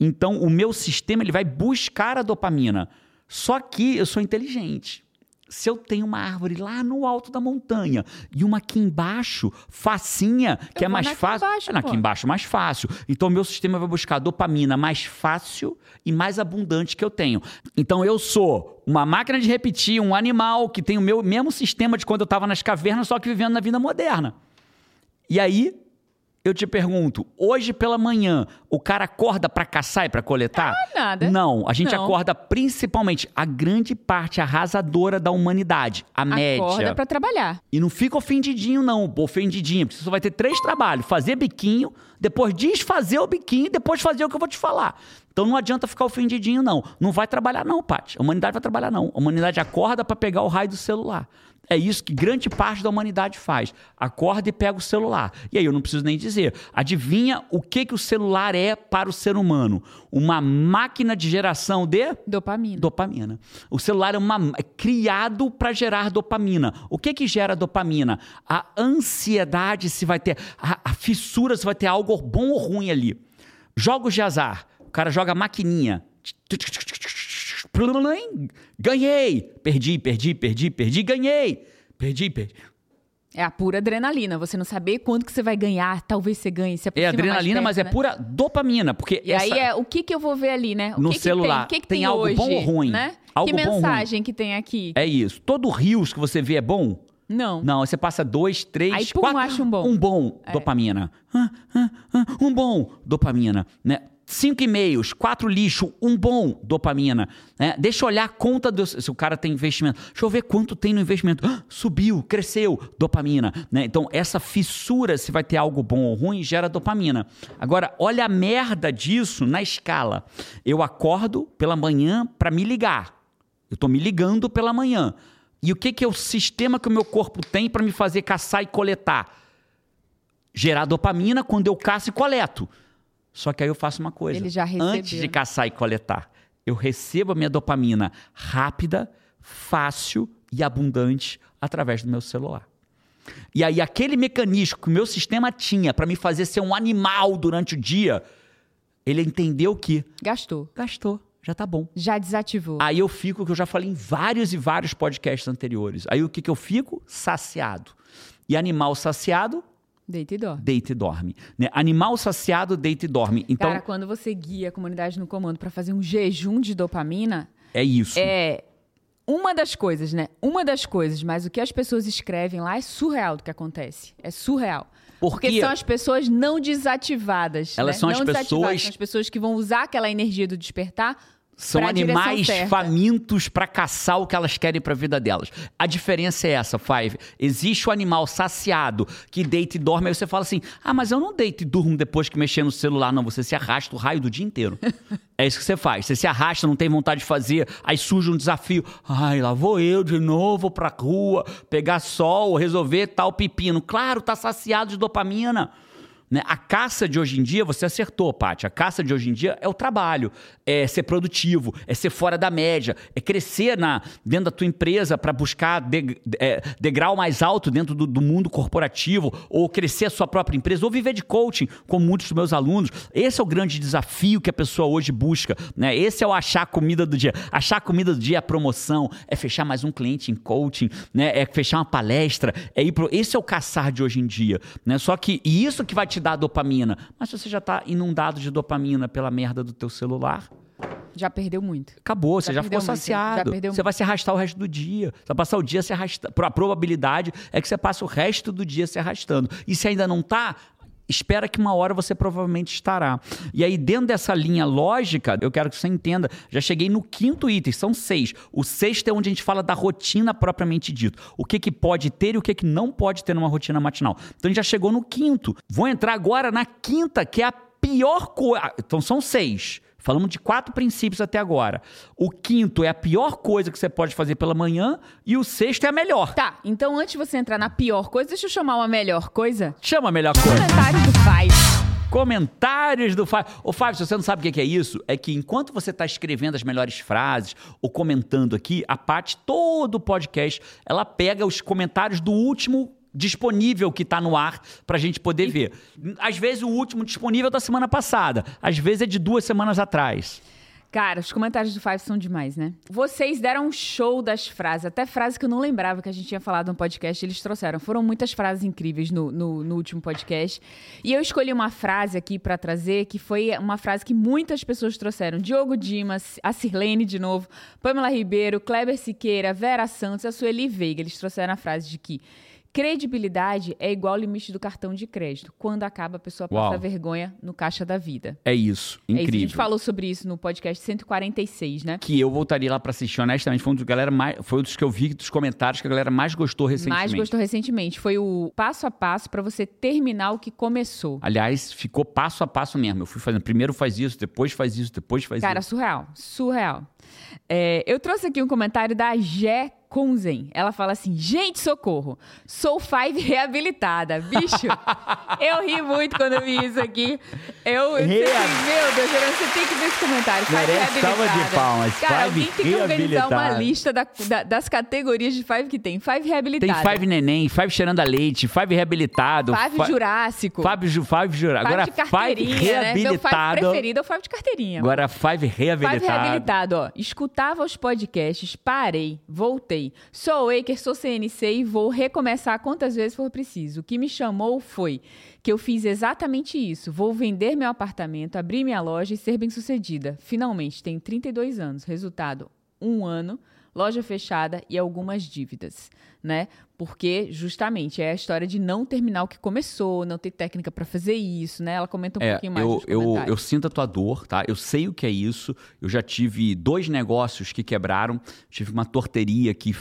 Então, o meu sistema ele vai buscar a dopamina. Só que eu sou inteligente. Se eu tenho uma árvore lá no alto da montanha e uma aqui embaixo, facinha, que Eu é mais fácil. embaixo, é pô. aqui embaixo mais fácil. Então, meu sistema vai buscar a dopamina mais fácil e mais abundante que eu tenho. Então, eu sou uma máquina de repetir, um animal que tem o meu mesmo sistema de quando eu estava nas cavernas, só que vivendo na vida moderna. E aí, eu te pergunto, hoje pela manhã, o cara acorda para caçar e para coletar? Ah, nada. Não, a gente Não. acorda principalmente a grande parte arrasadora da humanidade, a média. Acorda pra trabalhar. E não fica ofendidinho, não, ofendidinho, porque você só vai ter três trabalhos: fazer biquinho, depois desfazer o biquinho e depois fazer o que eu vou te falar. Então não adianta ficar ofendidinho, não. Não vai trabalhar, não, Paty. A humanidade vai trabalhar, não. A humanidade acorda para pegar o raio do celular. É isso que grande parte da humanidade faz. Acorda e pega o celular. E aí eu não preciso nem dizer. Adivinha o que, que o celular é para o ser humano? Uma máquina de geração de Dopamina. dopamina. O celular é, uma, é criado para gerar dopamina. O que que gera dopamina? A ansiedade se vai ter, a, a fissura se vai ter algo bom ou ruim ali. Jogos de azar. O cara joga maquininha. Ganhei. Perdi, perdi, perdi, perdi, ganhei. Perdi, perdi. É a pura adrenalina. Você não saber quanto que você vai ganhar. Talvez você ganhe. Se É adrenalina, perto, mas é né? pura dopamina. Porque E essa- aí é o que que eu vou ver ali, né? O No que que celular, tem? O que, que tem tem, algo hoje, bom ou ruim? Né? Algo que mensagem que tem aqui? É isso. Todo rios que você vê é bom? Não. Não, você passa dois, três, Aí, pum, quatro. acha um bom. Um bom, dopamina. Ah, ah, ah, Um bom, dopamina. Né? Cinco e-mails, quatro lixo, um bom, dopamina. Né? Deixa eu olhar a conta do. Se o cara tem investimento. Deixa eu ver quanto tem no investimento. Ah, subiu, cresceu, dopamina. Né? Então, essa fissura, se vai ter algo bom ou ruim, gera dopamina. Agora, olha a merda disso na escala. Eu acordo pela manhã para me ligar. Eu estou me ligando pela manhã. E o que, que é o sistema que o meu corpo tem para me fazer caçar e coletar? Gerar dopamina quando eu caço e coleto. Só que aí eu faço uma coisa. Ele já recebeu. Antes de caçar e coletar, eu recebo a minha dopamina rápida, fácil e abundante através do meu celular. E aí aquele mecanismo que o meu sistema tinha para me fazer ser um animal durante o dia, ele entendeu que Gastou. gastou, já tá bom. Já desativou. Aí eu fico, que eu já falei em vários e vários podcasts anteriores. Aí o que, que eu fico? Saciado. E animal saciado, Deita e dorme. deita e dorme. Né? Animal saciado, deita e dorme. Então, Cara, quando você guia a comunidade no comando pra fazer um jejum de dopamina, é isso. é uma das coisas, né? Uma das coisas, mas o que as pessoas escrevem lá é surreal do que acontece. É surreal. Porque- Porque são as pessoas não desativadas. Elas né? são as não desativadas, pessoas- São as pessoas que vão usar aquela energia do despertar São animais famintos para caçar o que elas querem para a vida delas. A diferença é essa, Five. Existe o animal saciado que deita e dorme, aí você fala assim: ah, mas eu não deito e durmo depois que mexer no celular. Não, você se arrasta o raio do dia inteiro. é isso que você faz. Você se arrasta, não tem vontade de fazer, aí surge um desafio. Ai, lá vou eu de novo pra rua, pegar sol, resolver tal pepino. Claro, tá saciado de dopamina. Né? A caça de hoje em dia, você acertou, Paty. A caça de hoje em dia é o trabalho, é ser produtivo, é ser fora da média, é crescer na, dentro da tua empresa para buscar de, é, degrau mais alto dentro do, do, mundo corporativo, ou crescer a sua própria empresa, ou viver de coaching, como muitos dos meus alunos. Esse é o grande desafio que a pessoa hoje busca. Né? Esse é o achar a comida do dia. Achar a comida do dia é a promoção, é fechar mais um cliente em coaching, né? é fechar uma palestra, é ir pro... Esse é o caçar de hoje em dia. Né? Só que e isso que vai te dar dopamina. Mas se você já está inundado de dopamina pela merda do teu celular, já perdeu muito. Acabou, você já, já ficou saciado. Já você vai se arrastar o resto do dia. Você vai passar o dia se arrastando. A probabilidade é que você passe o resto do dia se arrastando. E se ainda não está, espera que uma hora você provavelmente estará. E aí, dentro dessa linha lógica, eu quero que você entenda, já cheguei no quinto item, são seis. O sexto é onde a gente fala da rotina propriamente dito. O que, que pode ter e o que, que não pode ter numa rotina matinal. Então a gente já chegou no quinto. Vou entrar agora na quinta, que é a pior coisa. Então são seis. Falamos de quatro princípios até agora. O quinto é a pior coisa que você pode fazer pela manhã e o sexto é a melhor. Tá, então antes de você entrar na pior coisa, deixa eu chamar uma melhor coisa. Chama a melhor coisa. Comentários do Five. Comentários do Five. Ô, Five, se você não sabe o que é isso, é que enquanto você está escrevendo as melhores frases ou comentando aqui, a parte todo o podcast, ela pega os comentários do último disponível que está no ar para a gente poder ver. Às vezes o último disponível é da semana passada, às vezes é de duas semanas atrás. Cara, os comentários do Five são demais, né? Vocês deram um show das frases, até frases que eu não lembrava que a gente tinha falado no podcast, eles trouxeram. Foram muitas frases incríveis no, no, no último podcast. E eu escolhi uma frase aqui para trazer, que foi uma frase que muitas pessoas trouxeram. Diogo Dimas, a Sirlene de novo, Pamela Ribeiro, Kleber Siqueira, Vera Santos, a Sueli Veiga. Eles trouxeram a frase de que Credibilidade é igual ao limite do cartão de crédito. Quando acaba, a pessoa passa Uau. vergonha no caixa da vida. É isso, incrível. É isso. A gente falou sobre isso no podcast 146, né? Que eu voltaria lá para assistir, honestamente, foi um dos, galera mais, foi um dos que eu vi dos comentários que a galera mais gostou recentemente. Mais gostou recentemente. Foi o passo a passo para você terminar o que começou. Aliás, ficou passo a passo mesmo. Eu fui fazendo, primeiro faz isso, depois faz isso, depois faz Cara, isso. Cara, surreal, surreal. É, eu trouxe aqui um comentário da Jé Kunzen. Ela fala assim: gente, socorro, sou Five reabilitada. Bicho, eu ri muito quando eu vi isso aqui. Eu, Reab... meu Deus, você tem que ver esse comentário. Five Merece salva de palmas. Cara, alguém tem que organizar uma lista da, da, das categorias de Five que tem. Five reabilitada. Tem Five neném, Five cheirando a leite, Five reabilitado. Five, five Jurássico. Five, five Jurássico. Agora, de carteirinha, Five reabilitado. Né? Meu Five preferido é o Five de carteirinha. Agora, Five reabilitado. Five reabilitado, ó. Escutava os podcasts, parei, voltei Sou Waker, sou CNC e vou recomeçar quantas vezes for preciso. O que me chamou foi que eu fiz exatamente isso. Vou vender meu apartamento, abrir minha loja e ser bem-sucedida. Finalmente, tenho 32 anos. Resultado: um ano, loja fechada e algumas dívidas, né? Porque justamente é a história de não terminar o que começou, não ter técnica para fazer isso, né? Ela comenta um é, pouquinho mais. Eu, eu, eu sinto a tua dor, tá? Eu sei o que é isso. Eu já tive dois negócios que quebraram. Tive uma torteria que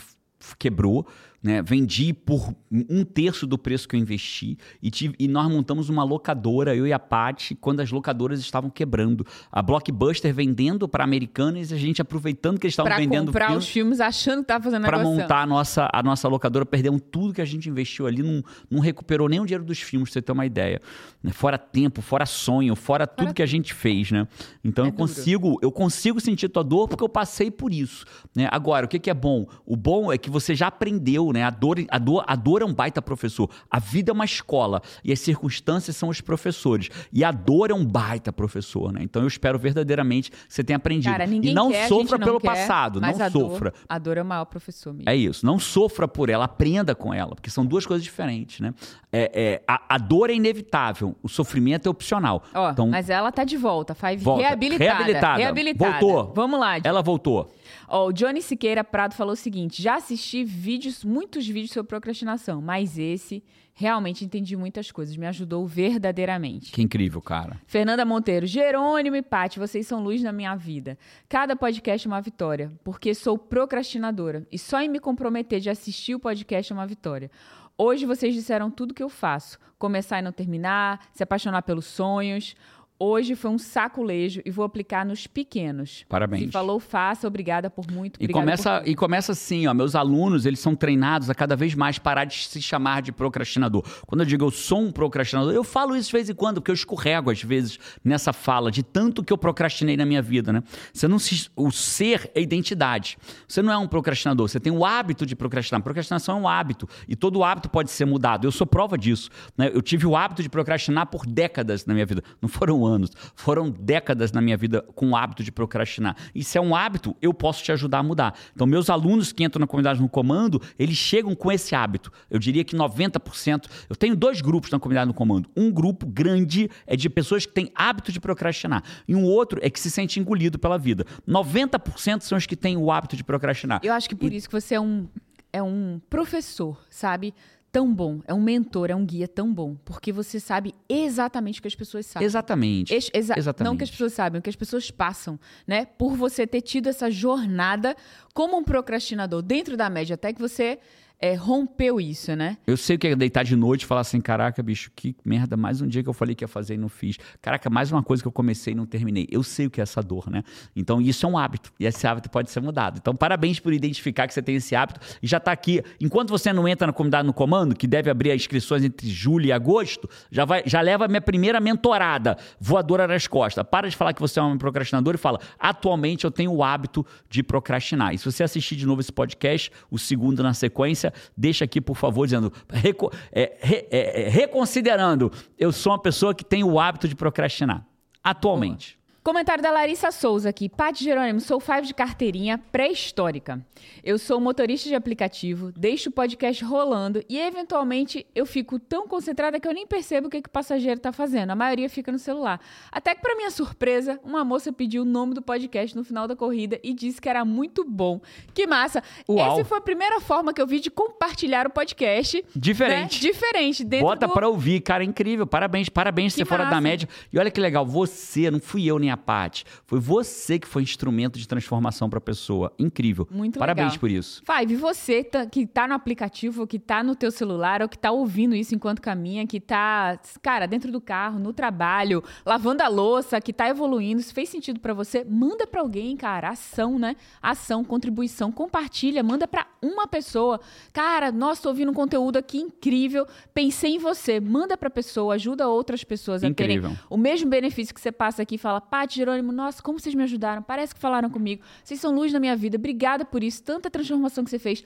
quebrou né? Vendi por um terço do preço que eu investi e, tive, e nós montamos uma locadora, eu e a Paty, quando as locadoras estavam quebrando. A Blockbuster vendendo para americanos e a gente aproveitando que eles estavam vendendo comprar filmes, os filmes achando que estava fazendo Para montar a nossa, a nossa locadora, perdemos tudo que a gente investiu ali, não, não recuperou nem o dinheiro dos filmes, pra você ter uma ideia. Né? Fora tempo, fora sonho, fora, fora tudo que a gente fez, né? Então é eu consigo, eu consigo sentir tua dor porque eu passei por isso. Né? Agora, o que, que é bom? O bom é que você já aprendeu né? A dor, a, dor, a dor é um baita professor. A vida é uma escola e as circunstâncias são os professores. E a dor é um baita professor, né? Então eu espero verdadeiramente que você tenha aprendido. Cara, ninguém e não quer, sofra não pelo quer, passado, não a sofra. Dor, a dor é o maior professor mesmo. É isso. Não sofra por ela, aprenda com ela, porque são duas coisas diferentes, né? É, é a, a, dor é inevitável, o sofrimento é opcional. Ó, então, mas ela tá de volta, volta. reabilitada. Reabilitada. Reabilitada. Voltou. Vamos lá. Ela voltou. Ó, o Johnny Siqueira Prado falou o seguinte: já assisti vídeos, muitos vídeos sobre procrastinação, mas esse realmente entendi muitas coisas, me ajudou verdadeiramente. Que incrível, cara. Fernanda Monteiro, Jerônimo e Pati, vocês são luz na minha vida. Cada podcast é uma vitória, porque sou procrastinadora e só em me comprometer de assistir o podcast é uma vitória. Hoje vocês disseram tudo que eu faço: começar e não terminar, se apaixonar pelos sonhos. Hoje foi um saculejo e vou aplicar nos pequenos. Parabéns. Se falou, faça. Obrigada por muito. E começa, por... e começa assim, ó. Meus alunos, eles são treinados a cada vez mais parar de se chamar de procrastinador. Quando eu digo eu sou um procrastinador, eu falo isso de vez em quando, porque eu escorrego às vezes nessa fala de tanto que eu procrastinei na minha vida, né? Você não se, o ser é identidade. Você não é um procrastinador, você tem o hábito de procrastinar. Procrastinação é um hábito e todo hábito pode ser mudado. Eu sou prova disso, né? Eu tive o hábito de procrastinar por décadas na minha vida. Não foram anos, foram décadas na minha vida com o hábito de procrastinar. E se é um hábito, eu posso te ajudar a mudar. Então, meus alunos que entram na comunidade no comando, eles chegam com esse hábito. Eu diria que 90%. Eu tenho dois grupos na comunidade no comando. Um grupo grande é de pessoas que têm hábito de procrastinar. E um outro é que se sente engolido pela vida. 90% são os que têm o hábito de procrastinar. Eu acho que por e... isso que você é um, é um professor, sabe? Tão bom, é um mentor, é um guia tão bom, porque você sabe exatamente o que as pessoas sabem. Exatamente. Ex exa exatamente. Não o que as pessoas sabem, o que as pessoas passam, né? Por você ter tido essa jornada como um procrastinador dentro da média, até que você é, rompeu isso, né? Eu sei o que é deitar de noite e falar assim: caraca, bicho, que merda, mais um dia que eu falei que ia fazer e não fiz. Caraca, mais uma coisa que eu comecei e não terminei. Eu sei o que é essa dor, né? Então isso é um hábito e esse hábito pode ser mudado. Então parabéns por identificar que você tem esse hábito e já está aqui. Enquanto você não entra na comunidade no comando, que deve abrir as inscrições entre julho e agosto, já, vai, já leva a minha primeira mentorada, voadora nas costas. Para de falar que você é um procrastinador e fala: atualmente eu tenho o hábito de procrastinar. E se você assistir de novo esse podcast, o segundo na sequência, deixa aqui, por favor, dizendo, reco é, re, é, é, reconsiderando, eu sou uma pessoa que tem o hábito de procrastinar. Atualmente. Comentário da Larissa Souza aqui. Pati Jerônimo, sou five de carteirinha pré-histórica. Eu sou motorista de aplicativo, deixo o podcast rolando e, eventualmente, eu fico tão concentrada que eu nem percebo o que, que o passageiro está fazendo. A maioria fica no celular. Até que, para minha surpresa, uma moça pediu o nome do podcast no final da corrida e disse que era muito bom. Que massa! Uau. Essa foi a primeira forma que eu vi de compartilhar o podcast. Diferente. Né? Diferente. Bota do... para ouvir, cara, incrível. Parabéns, parabéns de ser fora da média. E olha que legal, você, não fui eu nem a parte. Foi você que foi instrumento de transformação para a pessoa. Incrível. Muito Parabéns legal. por isso. Five, você tá, que tá no aplicativo, que tá no teu celular, ou que tá ouvindo isso enquanto caminha, que tá, cara, dentro do carro, no trabalho, lavando a louça, que tá evoluindo, se fez sentido para você, manda para alguém, cara. Ação, né? Ação, contribuição, compartilha, manda para uma pessoa. Cara, nossa, tô ouvindo um conteúdo aqui incrível, pensei em você, manda pra pessoa, ajuda outras pessoas incrível. a terem o mesmo benefício que você passa aqui e fala, Paty, Jerônimo, nossa, como vocês me ajudaram. Parece que falaram comigo. Vocês são luz na minha vida. Obrigada por isso. Tanta transformação que você fez.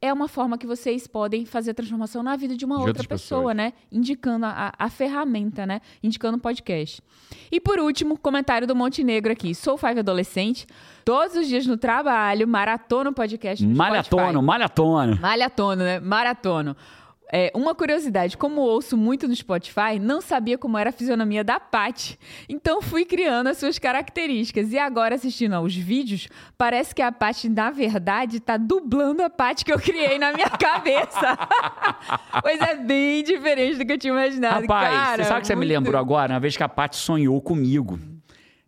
É uma forma que vocês podem fazer a transformação na vida de uma de outra pessoa, pessoas. né? Indicando a, a, ferramenta, né? Indicando o podcast. E por último, comentário do Montenegro aqui. Sou Five adolescente, todos os dias no trabalho, maratono podcast no Malhatono, malhatono. Malhatono, né? Maratono. É, uma curiosidade, como ouço muito no Spotify, não sabia como era a fisionomia da Paty. Então fui criando as suas características. E agora, assistindo aos vídeos, parece que a Paty, na verdade, está dublando a Paty que eu criei na minha cabeça. pois é bem diferente do que eu tinha imaginado. Rapaz, Cara, você sabe que você me lembrou agora? Uma vez que a Paty sonhou comigo.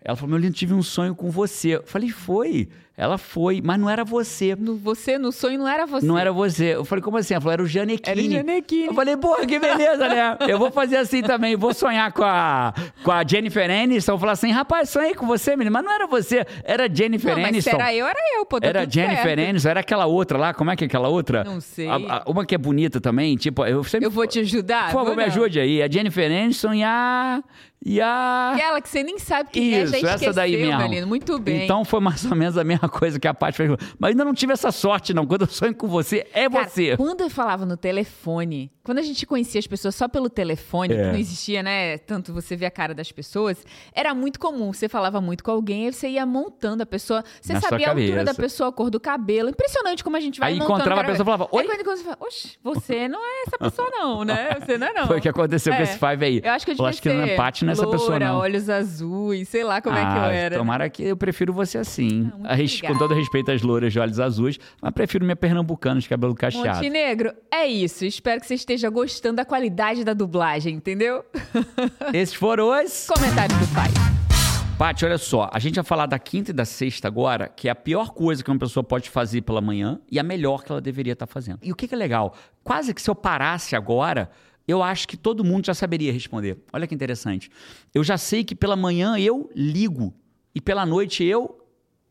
Ela falou: Meu lindo, tive um sonho com você. Eu falei: Foi. Ela foi, mas não era você. No, você, no sonho, não era você. Não era você. Eu falei, como assim? Ela falou, era o Janequine. Era o Janequine. Eu falei, porra, que beleza, né? Eu vou fazer assim também. Vou sonhar com a, com a Jennifer Aniston. Falar assim, rapaz, sonhei com você, menino. Mas não era você, era Jennifer não, Aniston. Mas era eu, era eu, pô. Tá era Jennifer. Aniston, era aquela outra lá. Como é que é aquela outra? Não sei. A, a, uma que é bonita também, tipo, eu sempre. Eu vou te ajudar? Por favor, me ajude aí. A Jennifer Aniston e a. E a. Aquela que você nem sabe quem é, Isso, é, já esqueceu, essa daí mesmo. Galino. Muito bem. Então foi mais ou menos a mesma coisa que a Paty fez. Mas ainda não tive essa sorte, não. Quando eu sonho com você, é Cara, você. Quando eu falava no telefone, quando a gente conhecia as pessoas só pelo telefone, É. que não existia, né? Tanto você ver a cara das pessoas, era muito comum. Você falava muito com alguém, aí você ia montando a pessoa. Você Na sabia a altura da pessoa, a cor do cabelo. Impressionante como a gente vai Aí montando. encontrava a pessoa e falava, Aí "Oi?" quando quando você fala, oxe, você não é essa pessoa não, né? Você não é não. Foi o que aconteceu com É. esse Five aí. Eu acho que eu devia acho que não empate nessa loura, pessoa, não. olhos azuis, sei lá como é que eu Ah, era. Tomara que eu prefiro você assim. Ah. Com todo respeito às louras de olhos azuis, mas prefiro minha pernambucana de cabelo cacheado. Montenegro, é isso. Espero que você esteja gostando da qualidade da dublagem, entendeu? Esses foram os. Comentário do pai. Paty, olha só, a gente vai falar da quinta e da sexta agora, que é a pior coisa que uma pessoa pode fazer pela manhã e a melhor que ela deveria estar fazendo. E o que, que é legal? Quase que se eu parasse agora, eu acho que todo mundo já saberia responder. Olha que interessante. Eu já sei que pela manhã eu ligo e pela noite eu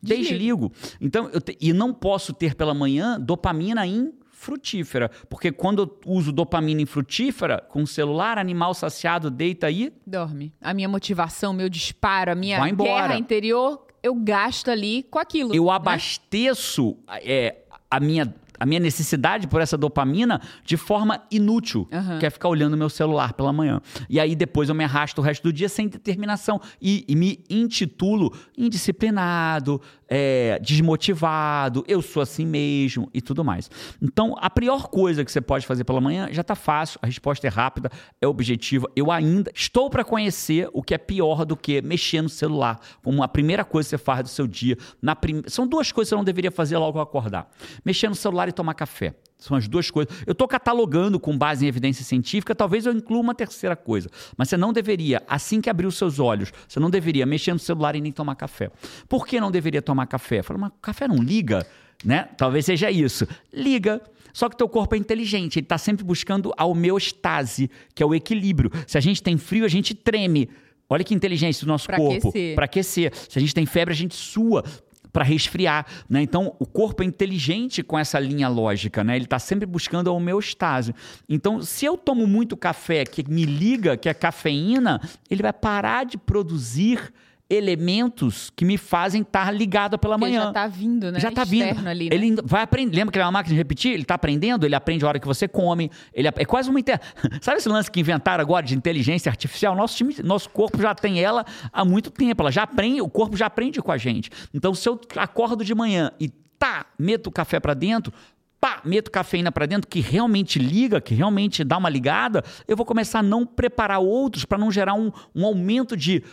Desligo. desligo. Então, eu te- e não posso ter pela manhã dopamina em frutífera, porque quando eu uso dopamina em frutífera, com o celular, animal saciado deita aí, Dorme. A minha motivação, meu disparo, a minha guerra interior, eu gasto ali com aquilo. eu né? abasteço é, a, minha, a minha necessidade por essa dopamina de forma inútil, Aham. que é ficar olhando meu celular pela manhã. E aí depois eu me arrasto o resto do dia sem determinação e, e me intitulo indisciplinado, é, desmotivado, eu sou assim mesmo e tudo mais. Então, a pior coisa que você pode fazer pela manhã já tá fácil, a resposta é rápida, é objetiva. Eu ainda estou para conhecer o que é pior do que mexer no celular, como a primeira coisa que você faz do seu dia. Na prim... São duas coisas que você não deveria fazer logo ao acordar: mexer no celular e tomar café. São as duas coisas. Eu estou catalogando com base em evidência científica, talvez eu inclua uma terceira coisa. Mas você não deveria, assim que abrir os seus olhos, você não deveria mexer no celular e nem tomar café. Por que não deveria tomar café? Fala, mas café não liga, né? Talvez seja isso. Liga. Só que teu corpo é inteligente, ele está sempre buscando a homeostase, que é o equilíbrio. Se a gente tem frio, a gente treme. Olha que inteligência do nosso Pra corpo. Para aquecer. Se a gente tem febre, a gente sua para resfriar, né? Então, o corpo é inteligente com essa linha lógica, né? Ele está sempre buscando a homeostase. Então, se eu tomo muito café que me liga, que é cafeína, ele vai parar de produzir elementos que me fazem estar ligado pela Porque manhã. já tá vindo, né? Já tá Externo vindo. ali, né? Ele vai aprender. Lembra que ele é uma máquina de repetir? Ele tá aprendendo, ele aprende a hora que você come. Ele é é quase uma. Inter... Sabe esse lance que inventaram agora de inteligência artificial? Nosso, time, nosso corpo já tem ela há muito tempo. Ela já aprende, o corpo já aprende com a gente. Então, se eu acordo de manhã e tá, meto o café para dentro. Pá, meto cafeína para dentro, que realmente liga, que realmente dá uma ligada, eu vou começar a não preparar outros para não gerar um, um aumento de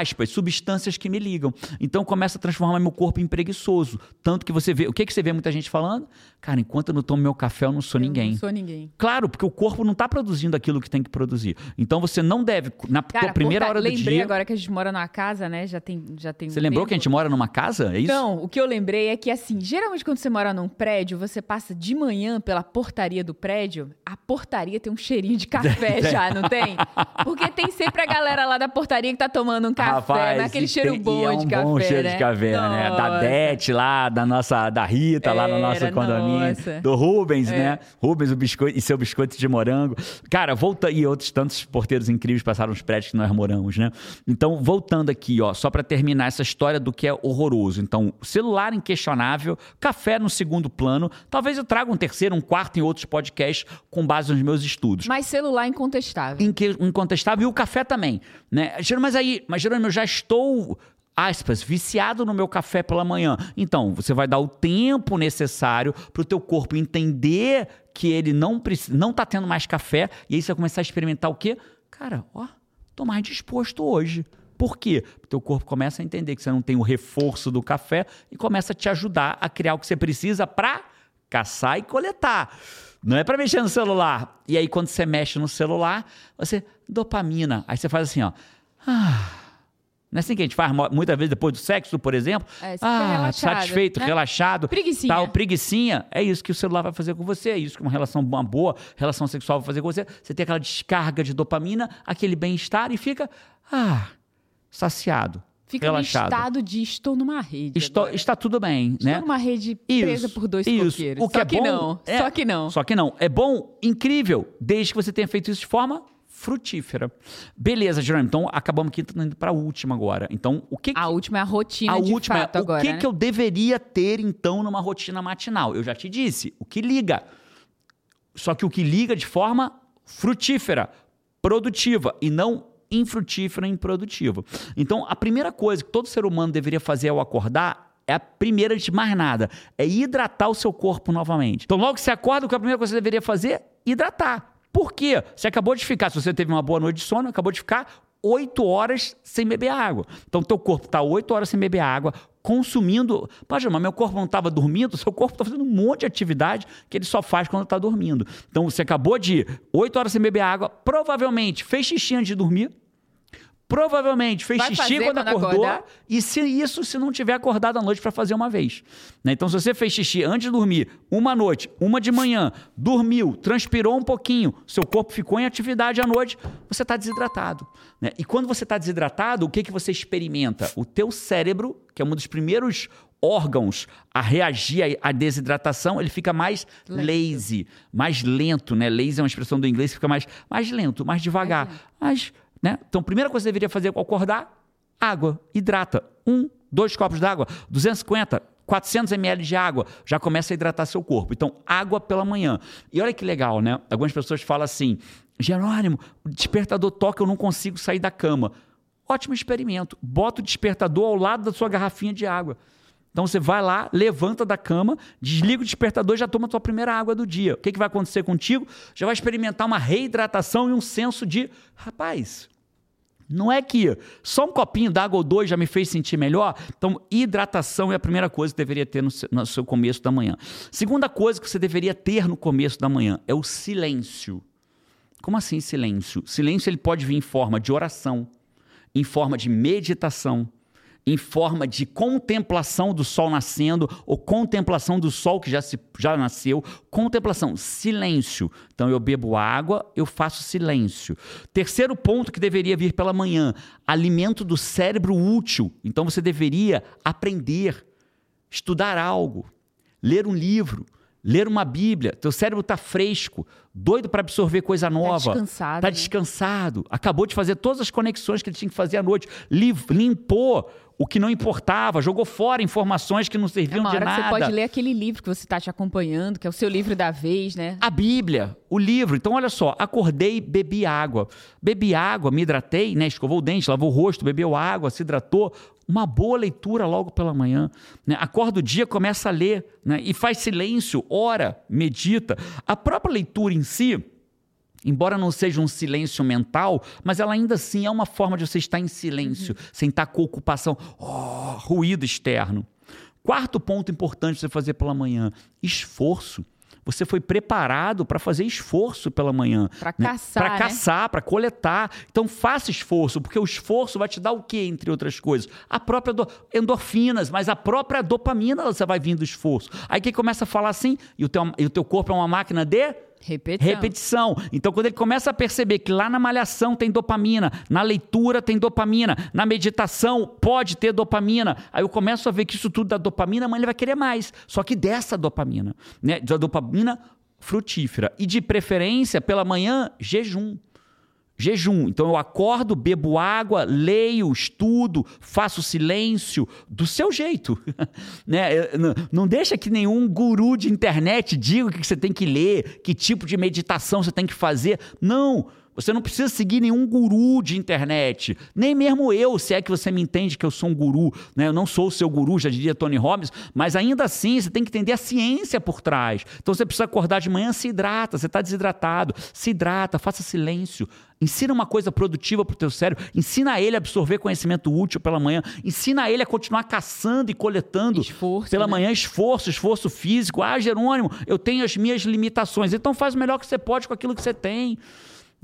aspas, substâncias que me ligam. Então começa a transformar meu corpo em preguiçoso. Tanto que você vê. O que, que você vê muita gente falando? Cara, enquanto eu não tomo meu café, eu não sou Eu ninguém. Não sou ninguém. Claro, porque o corpo não está produzindo aquilo que tem que produzir. Então você não deve, na Cara, primeira hora do lembrei dia. agora que a gente mora numa casa, né? Já tem, já tem Você um lembrou tempo. que a gente mora numa casa? É isso? Não, o que eu lembrei é que, assim, geralmente quando você mora num prédio, você passa de manhã pela portaria do prédio, a portaria tem um cheirinho de café já, não tem? Porque tem sempre a galera lá da portaria que tá tomando um café, Rapaz, naquele e cheiro tem- bom é um de café, bom cheiro né? de café, né? Da. Dete lá, da nossa, da Rita lá no nosso Era, condomínio, nossa. do Rubens, É. né? Rubens o biscoito e seu biscoito de morango. Cara, volta e outros tantos porteiros incríveis passaram os prédios que nós moramos, né? Então, voltando aqui, ó, só para terminar essa história do que é horroroso. Então, celular inquestionável, café no segundo plano. Talvez eu traga um terceiro, um quarto em outros podcasts com base nos meus estudos Mas celular incontestável. inque- incontestável e o café também, né? Mas aí, mas Jerônimo, eu já estou aspas, viciado no meu café pela manhã. Então, você vai dar o tempo necessário para o teu corpo entender que ele não precisa, não tá tendo mais café e aí você vai começar a experimentar o quê? Cara, ó, tô mais disposto hoje. Por quê? O teu corpo começa a entender que você não tem o reforço do café e começa a te ajudar a criar o que você precisa para caçar e coletar. Não é para mexer no celular. E aí, quando você mexe no celular, você. Dopamina. Aí você faz assim, ó. Ah. Não é assim que a gente faz muitas vezes depois do sexo, por exemplo? É, ah, relaxado, satisfeito, né? relaxado. Preguicinha. Tal, preguicinha. É isso que o celular vai fazer com você. É isso que uma relação, uma boa relação sexual vai fazer com você. Você tem aquela descarga de dopamina, aquele bem-estar e fica. Ah, saciado. Fica relaxado. no estado de estou numa rede. Estou- está tudo bem, Estou né? numa rede presa por dois isso. coqueiros. O que Só é que bom, não. é- Só que não. Só que não. É bom, incrível, desde que você tenha feito isso de forma frutífera. Beleza, Jerônimo. Então acabamos aqui tô indo para a última agora. Então, o que, que A última é a rotina a de última fato é agora, o que, né? que eu deveria ter então numa rotina matinal? Eu já te disse, o que liga. Só que o que liga de forma frutífera, produtiva e não infrutífera e improdutiva. Então, a primeira coisa que todo ser humano deveria fazer ao acordar é a primeira de mais nada, é hidratar o seu corpo novamente. Então, logo que você acorda, o que a primeira coisa que você deveria fazer? Hidratar. Por quê? Você acabou de ficar, se você teve uma boa noite de sono, acabou de ficar oito horas sem beber água. Então, teu corpo está oito horas sem beber água, consumindo. Pode, mas meu corpo não estava dormindo, seu corpo está fazendo um monte de atividade que ele só faz quando está dormindo. Então, você acabou de oito horas sem beber água, provavelmente fez xixi antes de dormir, provavelmente fez Vai xixi quando, quando acordou. acordar? E se isso se não tiver acordado à noite para fazer uma vez. né? Então, se você fez xixi antes de dormir, uma noite, uma de manhã, dormiu, transpirou um pouquinho, seu corpo ficou em atividade à noite, você está desidratado. né? E quando você está desidratado, o que, que você experimenta? O teu cérebro, que é um dos primeiros órgãos a reagir à desidratação, ele fica mais Lento. lazy, mais lento, né? Lazy é uma expressão do inglês que fica mais, mais lento, mais devagar. Mais, né? Então, a primeira coisa que você deveria fazer ao acordar, água, hidrata. Um, dois copos d'água, 250, 400 ml de água, já começa a hidratar seu corpo. Então, água pela manhã. E olha que legal, né? Algumas pessoas falam assim, Jerônimo, o despertador toca, eu não consigo sair da cama. Ótimo experimento. Bota o despertador ao lado da sua garrafinha de água. Então você vai lá, levanta da cama, desliga o despertador e já toma a tua primeira água do dia. O que, que vai acontecer contigo? Já vai experimentar uma reidratação e um senso de, rapaz, não é que só um copinho d'água ou dois já me fez sentir melhor? Então, hidratação é a primeira coisa que deveria ter no seu, no seu começo da manhã. Segunda coisa que você deveria ter no começo da manhã é o silêncio. Como assim silêncio? Silêncio ele pode vir em forma de oração, em forma de meditação, em forma de contemplação do sol nascendo ou contemplação do sol que já, se, já nasceu. Contemplação, silêncio. Então eu bebo água, eu faço silêncio. Terceiro ponto que deveria vir pela manhã: alimento do cérebro útil. Então você deveria aprender, estudar algo, ler um livro. Ler uma Bíblia, teu cérebro está fresco, doido para absorver coisa nova. descansado, Tá né? descansado. Acabou de fazer todas as conexões que ele tinha que fazer à noite. Limpou o que não importava, jogou fora informações que não É serviam uma de nada. que você pode ler aquele livro que você está te acompanhando, que é o seu livro da vez, né? A Bíblia, o livro. Então, olha só, acordei, bebi água. Bebi água, me hidratei, né? Escovou o dente, lavou o rosto, bebeu água, se hidratou. Uma boa leitura logo pela manhã. Né? Acorda o dia, começa a ler, né? E faz silêncio, ora, medita. A própria leitura em si, embora não seja um silêncio mental, mas ela ainda assim é uma forma de você estar em silêncio, sem estar com ocupação, oh, ruído externo. Quarto ponto importante de você fazer pela manhã: esforço. Você foi preparado para fazer esforço pela manhã. Pra caçar, Para né? caçar, para coletar. Então faça esforço, porque o esforço vai te dar o quê, entre outras coisas? A própria do- endorfinas, mas a própria dopamina você vai vir do esforço. Aí que começa a falar assim, e o teu, e o teu corpo é uma máquina de Repetição. repetição. Então, quando ele começa a perceber que lá na malhação tem dopamina, na leitura tem dopamina, na meditação pode ter dopamina, aí eu começo a ver que isso tudo dá dopamina, mas ele vai querer mais. Só que dessa dopamina, né? Da dopamina frutífera. E de preferência, pela manhã, jejum. Jejum. Então eu acordo, bebo água, leio, estudo, faço silêncio, do seu jeito. né? Não deixa que nenhum guru de internet diga o que você tem que ler, que tipo de meditação você tem que fazer. Não. Você não precisa seguir nenhum guru de internet. Nem mesmo eu, se é que você me entende que eu sou um guru. Né? Eu não sou o seu guru, já diria Tony Robbins, mas ainda assim você tem que entender a ciência por trás. Então você precisa acordar de manhã, se hidrata, você está desidratado. Se hidrata, faça silêncio. Ensina uma coisa produtiva para o teu cérebro. Ensina ele a absorver conhecimento útil pela manhã. Ensina ele a continuar caçando e coletando Esforço, pela né? manhã. Esforço, esforço físico. Ah, Jerônimo, eu tenho as minhas limitações. Então faz o melhor que você pode com aquilo que você tem.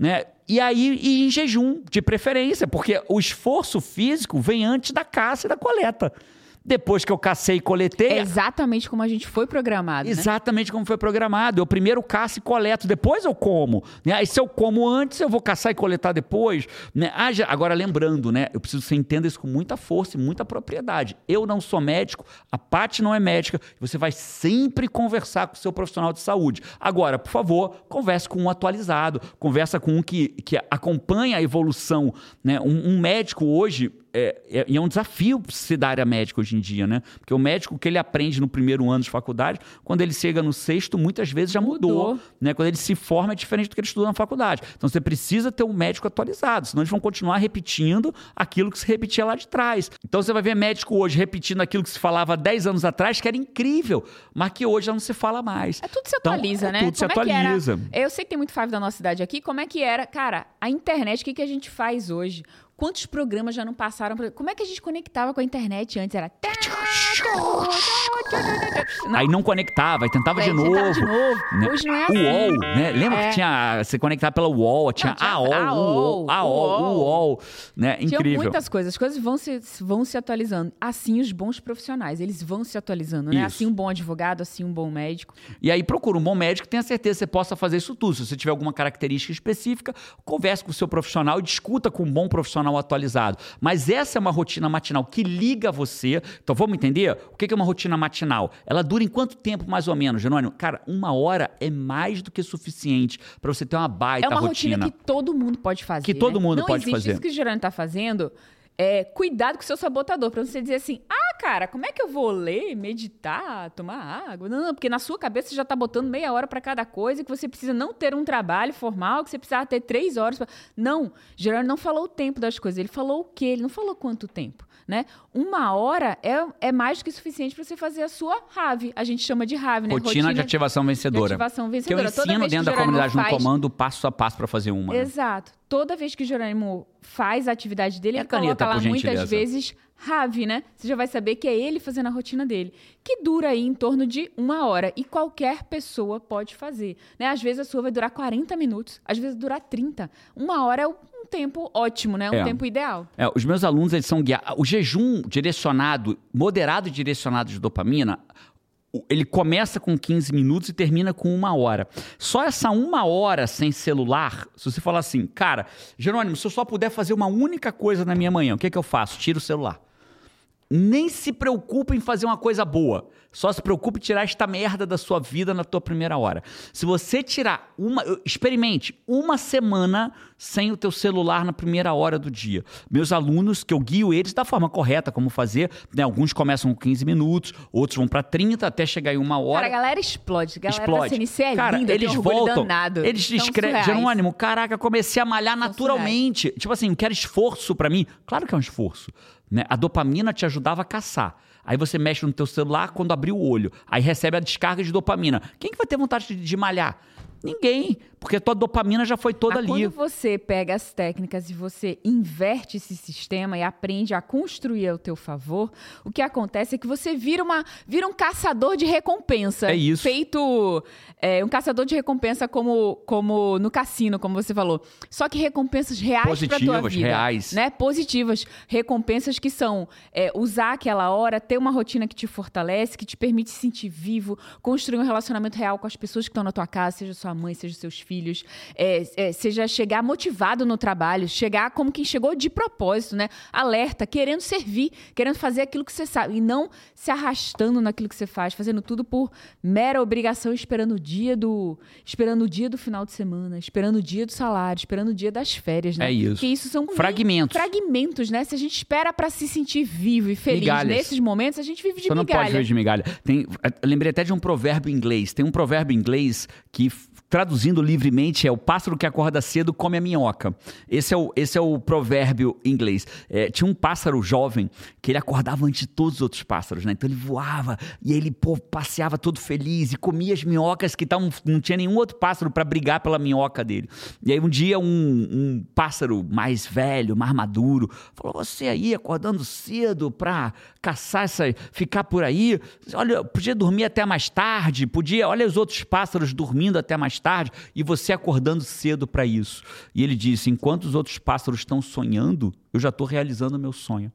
Né? E aí, e em jejum, de preferência, porque o esforço físico vem antes da caça e da coleta. Depois que eu cacei e coletei, É exatamente como a gente foi programado, né? Exatamente como foi programado. Eu primeiro caço e coleto, depois eu como. Né? Aí se eu como antes, eu vou caçar e coletar depois. Né? Ah, já- agora lembrando, né? Eu preciso que você entenda isso com muita força e muita propriedade. Eu não sou médico, a Paty não é médica. Você vai sempre conversar com o seu profissional de saúde. Agora, por favor, converse com um atualizado, conversa com um que, que acompanha a evolução. Né? Um, um médico hoje é, é, e é um desafio se dar área médica hoje em dia, né? Porque o médico que ele aprende no primeiro ano de faculdade, quando ele chega no sexto, muitas vezes já mudou. mudou. Né? Quando ele se forma, é diferente do que ele estuda na faculdade. Então você precisa ter um médico atualizado, senão eles vão continuar repetindo aquilo que se repetia lá de trás. Então você vai ver médico hoje repetindo aquilo que se falava 10 anos atrás, que era incrível, mas que hoje já não se fala mais. É tudo se então, atualiza, então, né? Tudo como se é atualiza. Eu sei que tem muito Five da nossa cidade aqui. Como é que era? Cara, a internet, o que, que a gente faz hoje? Quantos programas já não passaram? Como é que a gente conectava com a internet antes? Era. Não. Aí não conectava, aí tentava, de, novo, tentava de novo. Né? Hoje não é assim. UOL, né? Lembra é. que tinha. Você conectava pela UOL, tinha, tinha AOL, AOL, AOL, UOL, né? Incrível. Tinha muitas coisas. As coisas vão se, vão se atualizando. Assim os bons profissionais, eles vão se atualizando, né? Isso. Assim um bom advogado, assim um bom médico. E aí procura um bom médico tenha certeza que você possa fazer isso tudo. Se você tiver alguma característica específica, converse com o seu profissional e discuta com um bom profissional atualizado. Mas essa é uma rotina matinal que liga você. Então vamos entender? O que é uma rotina matinal? Ela dura em quanto tempo, mais ou menos, Jerônimo? Cara, uma hora é mais do que suficiente para você ter uma baita rotina. É uma rotina. rotina que todo mundo pode fazer. Que todo né? mundo Não pode fazer. Isso que o Jerônimo está fazendo é, cuidado com o seu sabotador, para você dizer assim, ah, cara, como é que eu vou ler, meditar, tomar água? Não, não porque na sua cabeça você já está botando meia hora para cada coisa, que você precisa não ter um trabalho formal, que você precisa ter três horas. Pra... Não, Gerardo não falou o tempo das coisas, ele falou o quê? Ele não falou quanto tempo. Né? Uma hora é, é mais do que suficiente para você fazer a sua RAV. A gente chama de RAV, né? Rotina, Rotina de ativação vencedora. De ativação vencedora. Que eu ensino dentro da comunidade faz... no comando, passo a passo para fazer uma. Né? Exato. Toda vez que o Jerônimo faz a atividade dele, é ele caneta, coloca lá muitas vezes RAV, né? Você já vai saber que é ele fazendo a rotina dele. Que dura aí em torno de uma hora. E qualquer pessoa pode fazer. Né? Às vezes a sua vai durar 40 minutos, às vezes durar 30. Uma hora é o tempo ótimo, né? Um é. tempo ideal. É, os meus alunos, eles são guiados. O jejum direcionado, moderado e direcionado de dopamina, ele começa com 15 minutos e termina com uma hora. Só essa uma hora sem celular, se você falar assim, cara, Jerônimo, se eu só puder fazer uma única coisa na minha manhã, o que, é que eu faço? Tiro o celular nem se preocupe em fazer uma coisa boa. Só se preocupe em tirar esta merda da sua vida na tua primeira hora. Se você tirar uma, experimente uma semana sem o teu celular na primeira hora do dia. Meus alunos, que eu guio eles da forma correta como fazer, né? Alguns começam com 15 minutos, outros vão para 30 até chegar em uma hora. Cara, a galera explode. A galera explode. da CNC é Cara, linda, eles voltam. Danado. Eles escrevem, Jerônimo, caraca, comecei a malhar São naturalmente. Surreais. Tipo assim, quero esforço para mim. Claro que é um esforço. Né? A dopamina te ajudava a caçar. Aí você mexe no teu celular quando abrir o olho. Aí recebe a descarga de dopamina. Quem que vai ter vontade de, de malhar? Ninguém, porque a tua dopamina já foi toda Mas ali. Quando você pega as técnicas e você inverte esse sistema e aprende a construir ao teu favor, o que acontece é que você vira, uma, vira um caçador de recompensa. É isso. Feito é, um caçador de recompensa como, como no cassino, como você falou. Só que recompensas reais para tua vida. reais. Né? Positivas. Recompensas que são é, usar aquela hora, ter uma rotina que te fortalece, que te permite se sentir vivo, construir um relacionamento real com as pessoas que estão na tua casa, seja sua mãe, seja seus filhos, é, é, seja chegar motivado no trabalho, chegar como quem chegou de propósito, né? Alerta, querendo servir, querendo fazer aquilo que você sabe e não se arrastando naquilo que você faz, fazendo tudo por mera obrigação, esperando o dia do, esperando o dia do final de semana, esperando o dia do salário, esperando o dia das férias, né? É isso. Que isso são fragmentos. Fragmentos, né? Se a gente espera para se sentir vivo e feliz migalhas. nesses momentos, a gente vive de Você migalha. não pode viver de migalha. Tem, lembrei até de um provérbio inglês. Tem um provérbio inglês que traduzindo livremente, é o pássaro que acorda cedo come a minhoca. Esse é o, esse é o provérbio inglês. É, tinha um pássaro jovem que ele acordava antes de todos os outros pássaros, né? Então ele voava e ele pô, passeava todo feliz e comia as minhocas que tavam, não tinha nenhum outro pássaro para brigar pela minhoca dele. E aí um dia um, um pássaro mais velho, mais maduro, falou: Você aí acordando cedo para caçar essa, ficar por aí, olha, podia dormir até mais tarde, podia, olha os outros pássaros dormindo até mais tarde e você acordando cedo para isso. E ele disse: enquanto os outros pássaros estão sonhando, eu já estou realizando o meu sonho.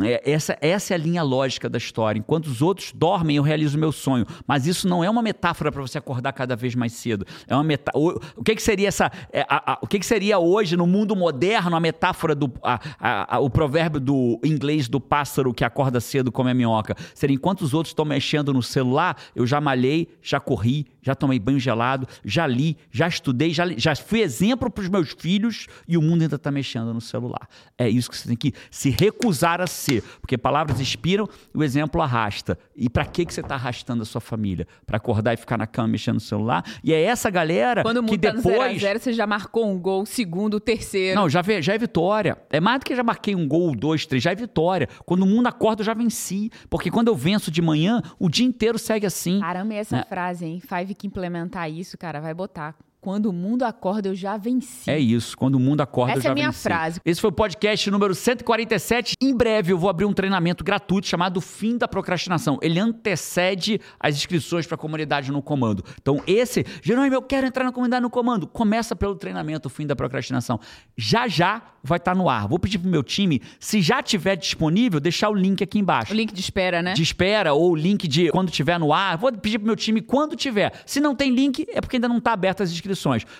É, essa, essa é a linha lógica da história. Enquanto os outros dormem, eu realizo o meu sonho. Mas isso não é uma metáfora para você acordar cada vez mais cedo. É uma meta... o, que, que seria essa. É, o que, que seria hoje, no mundo moderno, a metáfora do. A, o provérbio do inglês do pássaro que acorda cedo come a minhoca? Seria enquanto os outros estão mexendo no celular, eu já malhei, já corri, já tomei banho gelado, já li, já estudei, já, li, já fui exemplo para os meus filhos e o mundo ainda está mexendo no celular. É isso que você tem que se recusar a ser, porque palavras inspiram, o exemplo arrasta. E para que que você está arrastando a sua família? Para acordar e ficar na cama mexendo no celular? E é essa galera Quando o mundo que tá depois no 0 a 0, você já marcou um gol, segundo, terceiro. não, já, já é vitória. É mais do que já marquei um gol, dois, três, já é vitória. Quando o mundo acorda, eu já venci. Porque quando eu venço de manhã, o dia inteiro segue assim. Caramba, e essa né? frase, hein? Five que implementar isso, cara, vai botar. Quando o mundo acorda, eu já venci. É isso, quando o mundo acorda, Essa eu já é a minha venci. frase. Esse foi o podcast número 147. Em breve eu vou abrir um treinamento gratuito chamado Fim da Procrastinação. Ele antecede as inscrições para a comunidade no comando. Então esse, Jerônimo, eu quero entrar na comunidade no comando. Começa pelo treinamento Fim da Procrastinação. Já já vai estar no ar. Vou pedir pro meu time, se já tiver disponível, deixar o link aqui embaixo O link de espera, né? de espera ou link de quando tiver no ar. Vou pedir pro meu time quando tiver. Se não tem link, é porque ainda não está aberto as inscrições.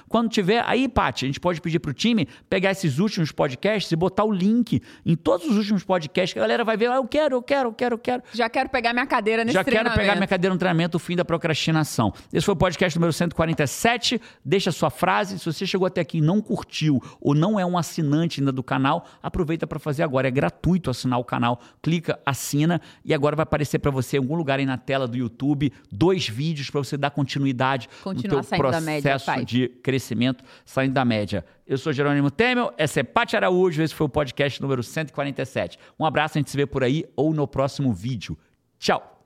Quando tiver, aí, Paty, a gente pode pedir pro time pegar esses últimos podcasts e botar o link em todos os últimos podcasts que a galera vai ver, ah, eu quero, eu quero, eu quero, eu quero. Já quero pegar minha cadeira nesse Já quero treinamento. pegar minha cadeira no treinamento, o fim da procrastinação. Esse foi o podcast número 147. Deixa a sua frase. Se você chegou até aqui e não curtiu ou não é um assinante ainda do canal, aproveita para fazer agora. É gratuito assinar o canal. Clica, assina e agora vai aparecer para você em algum lugar aí na tela do YouTube dois vídeos para você dar continuidade Continuar no teu média, processo pai. De crescimento, saindo da média. Eu sou Jerônimo Temel, essa é Paty Araújo, esse foi o podcast número 147. Um abraço, a gente se vê por aí ou no próximo vídeo. Tchau!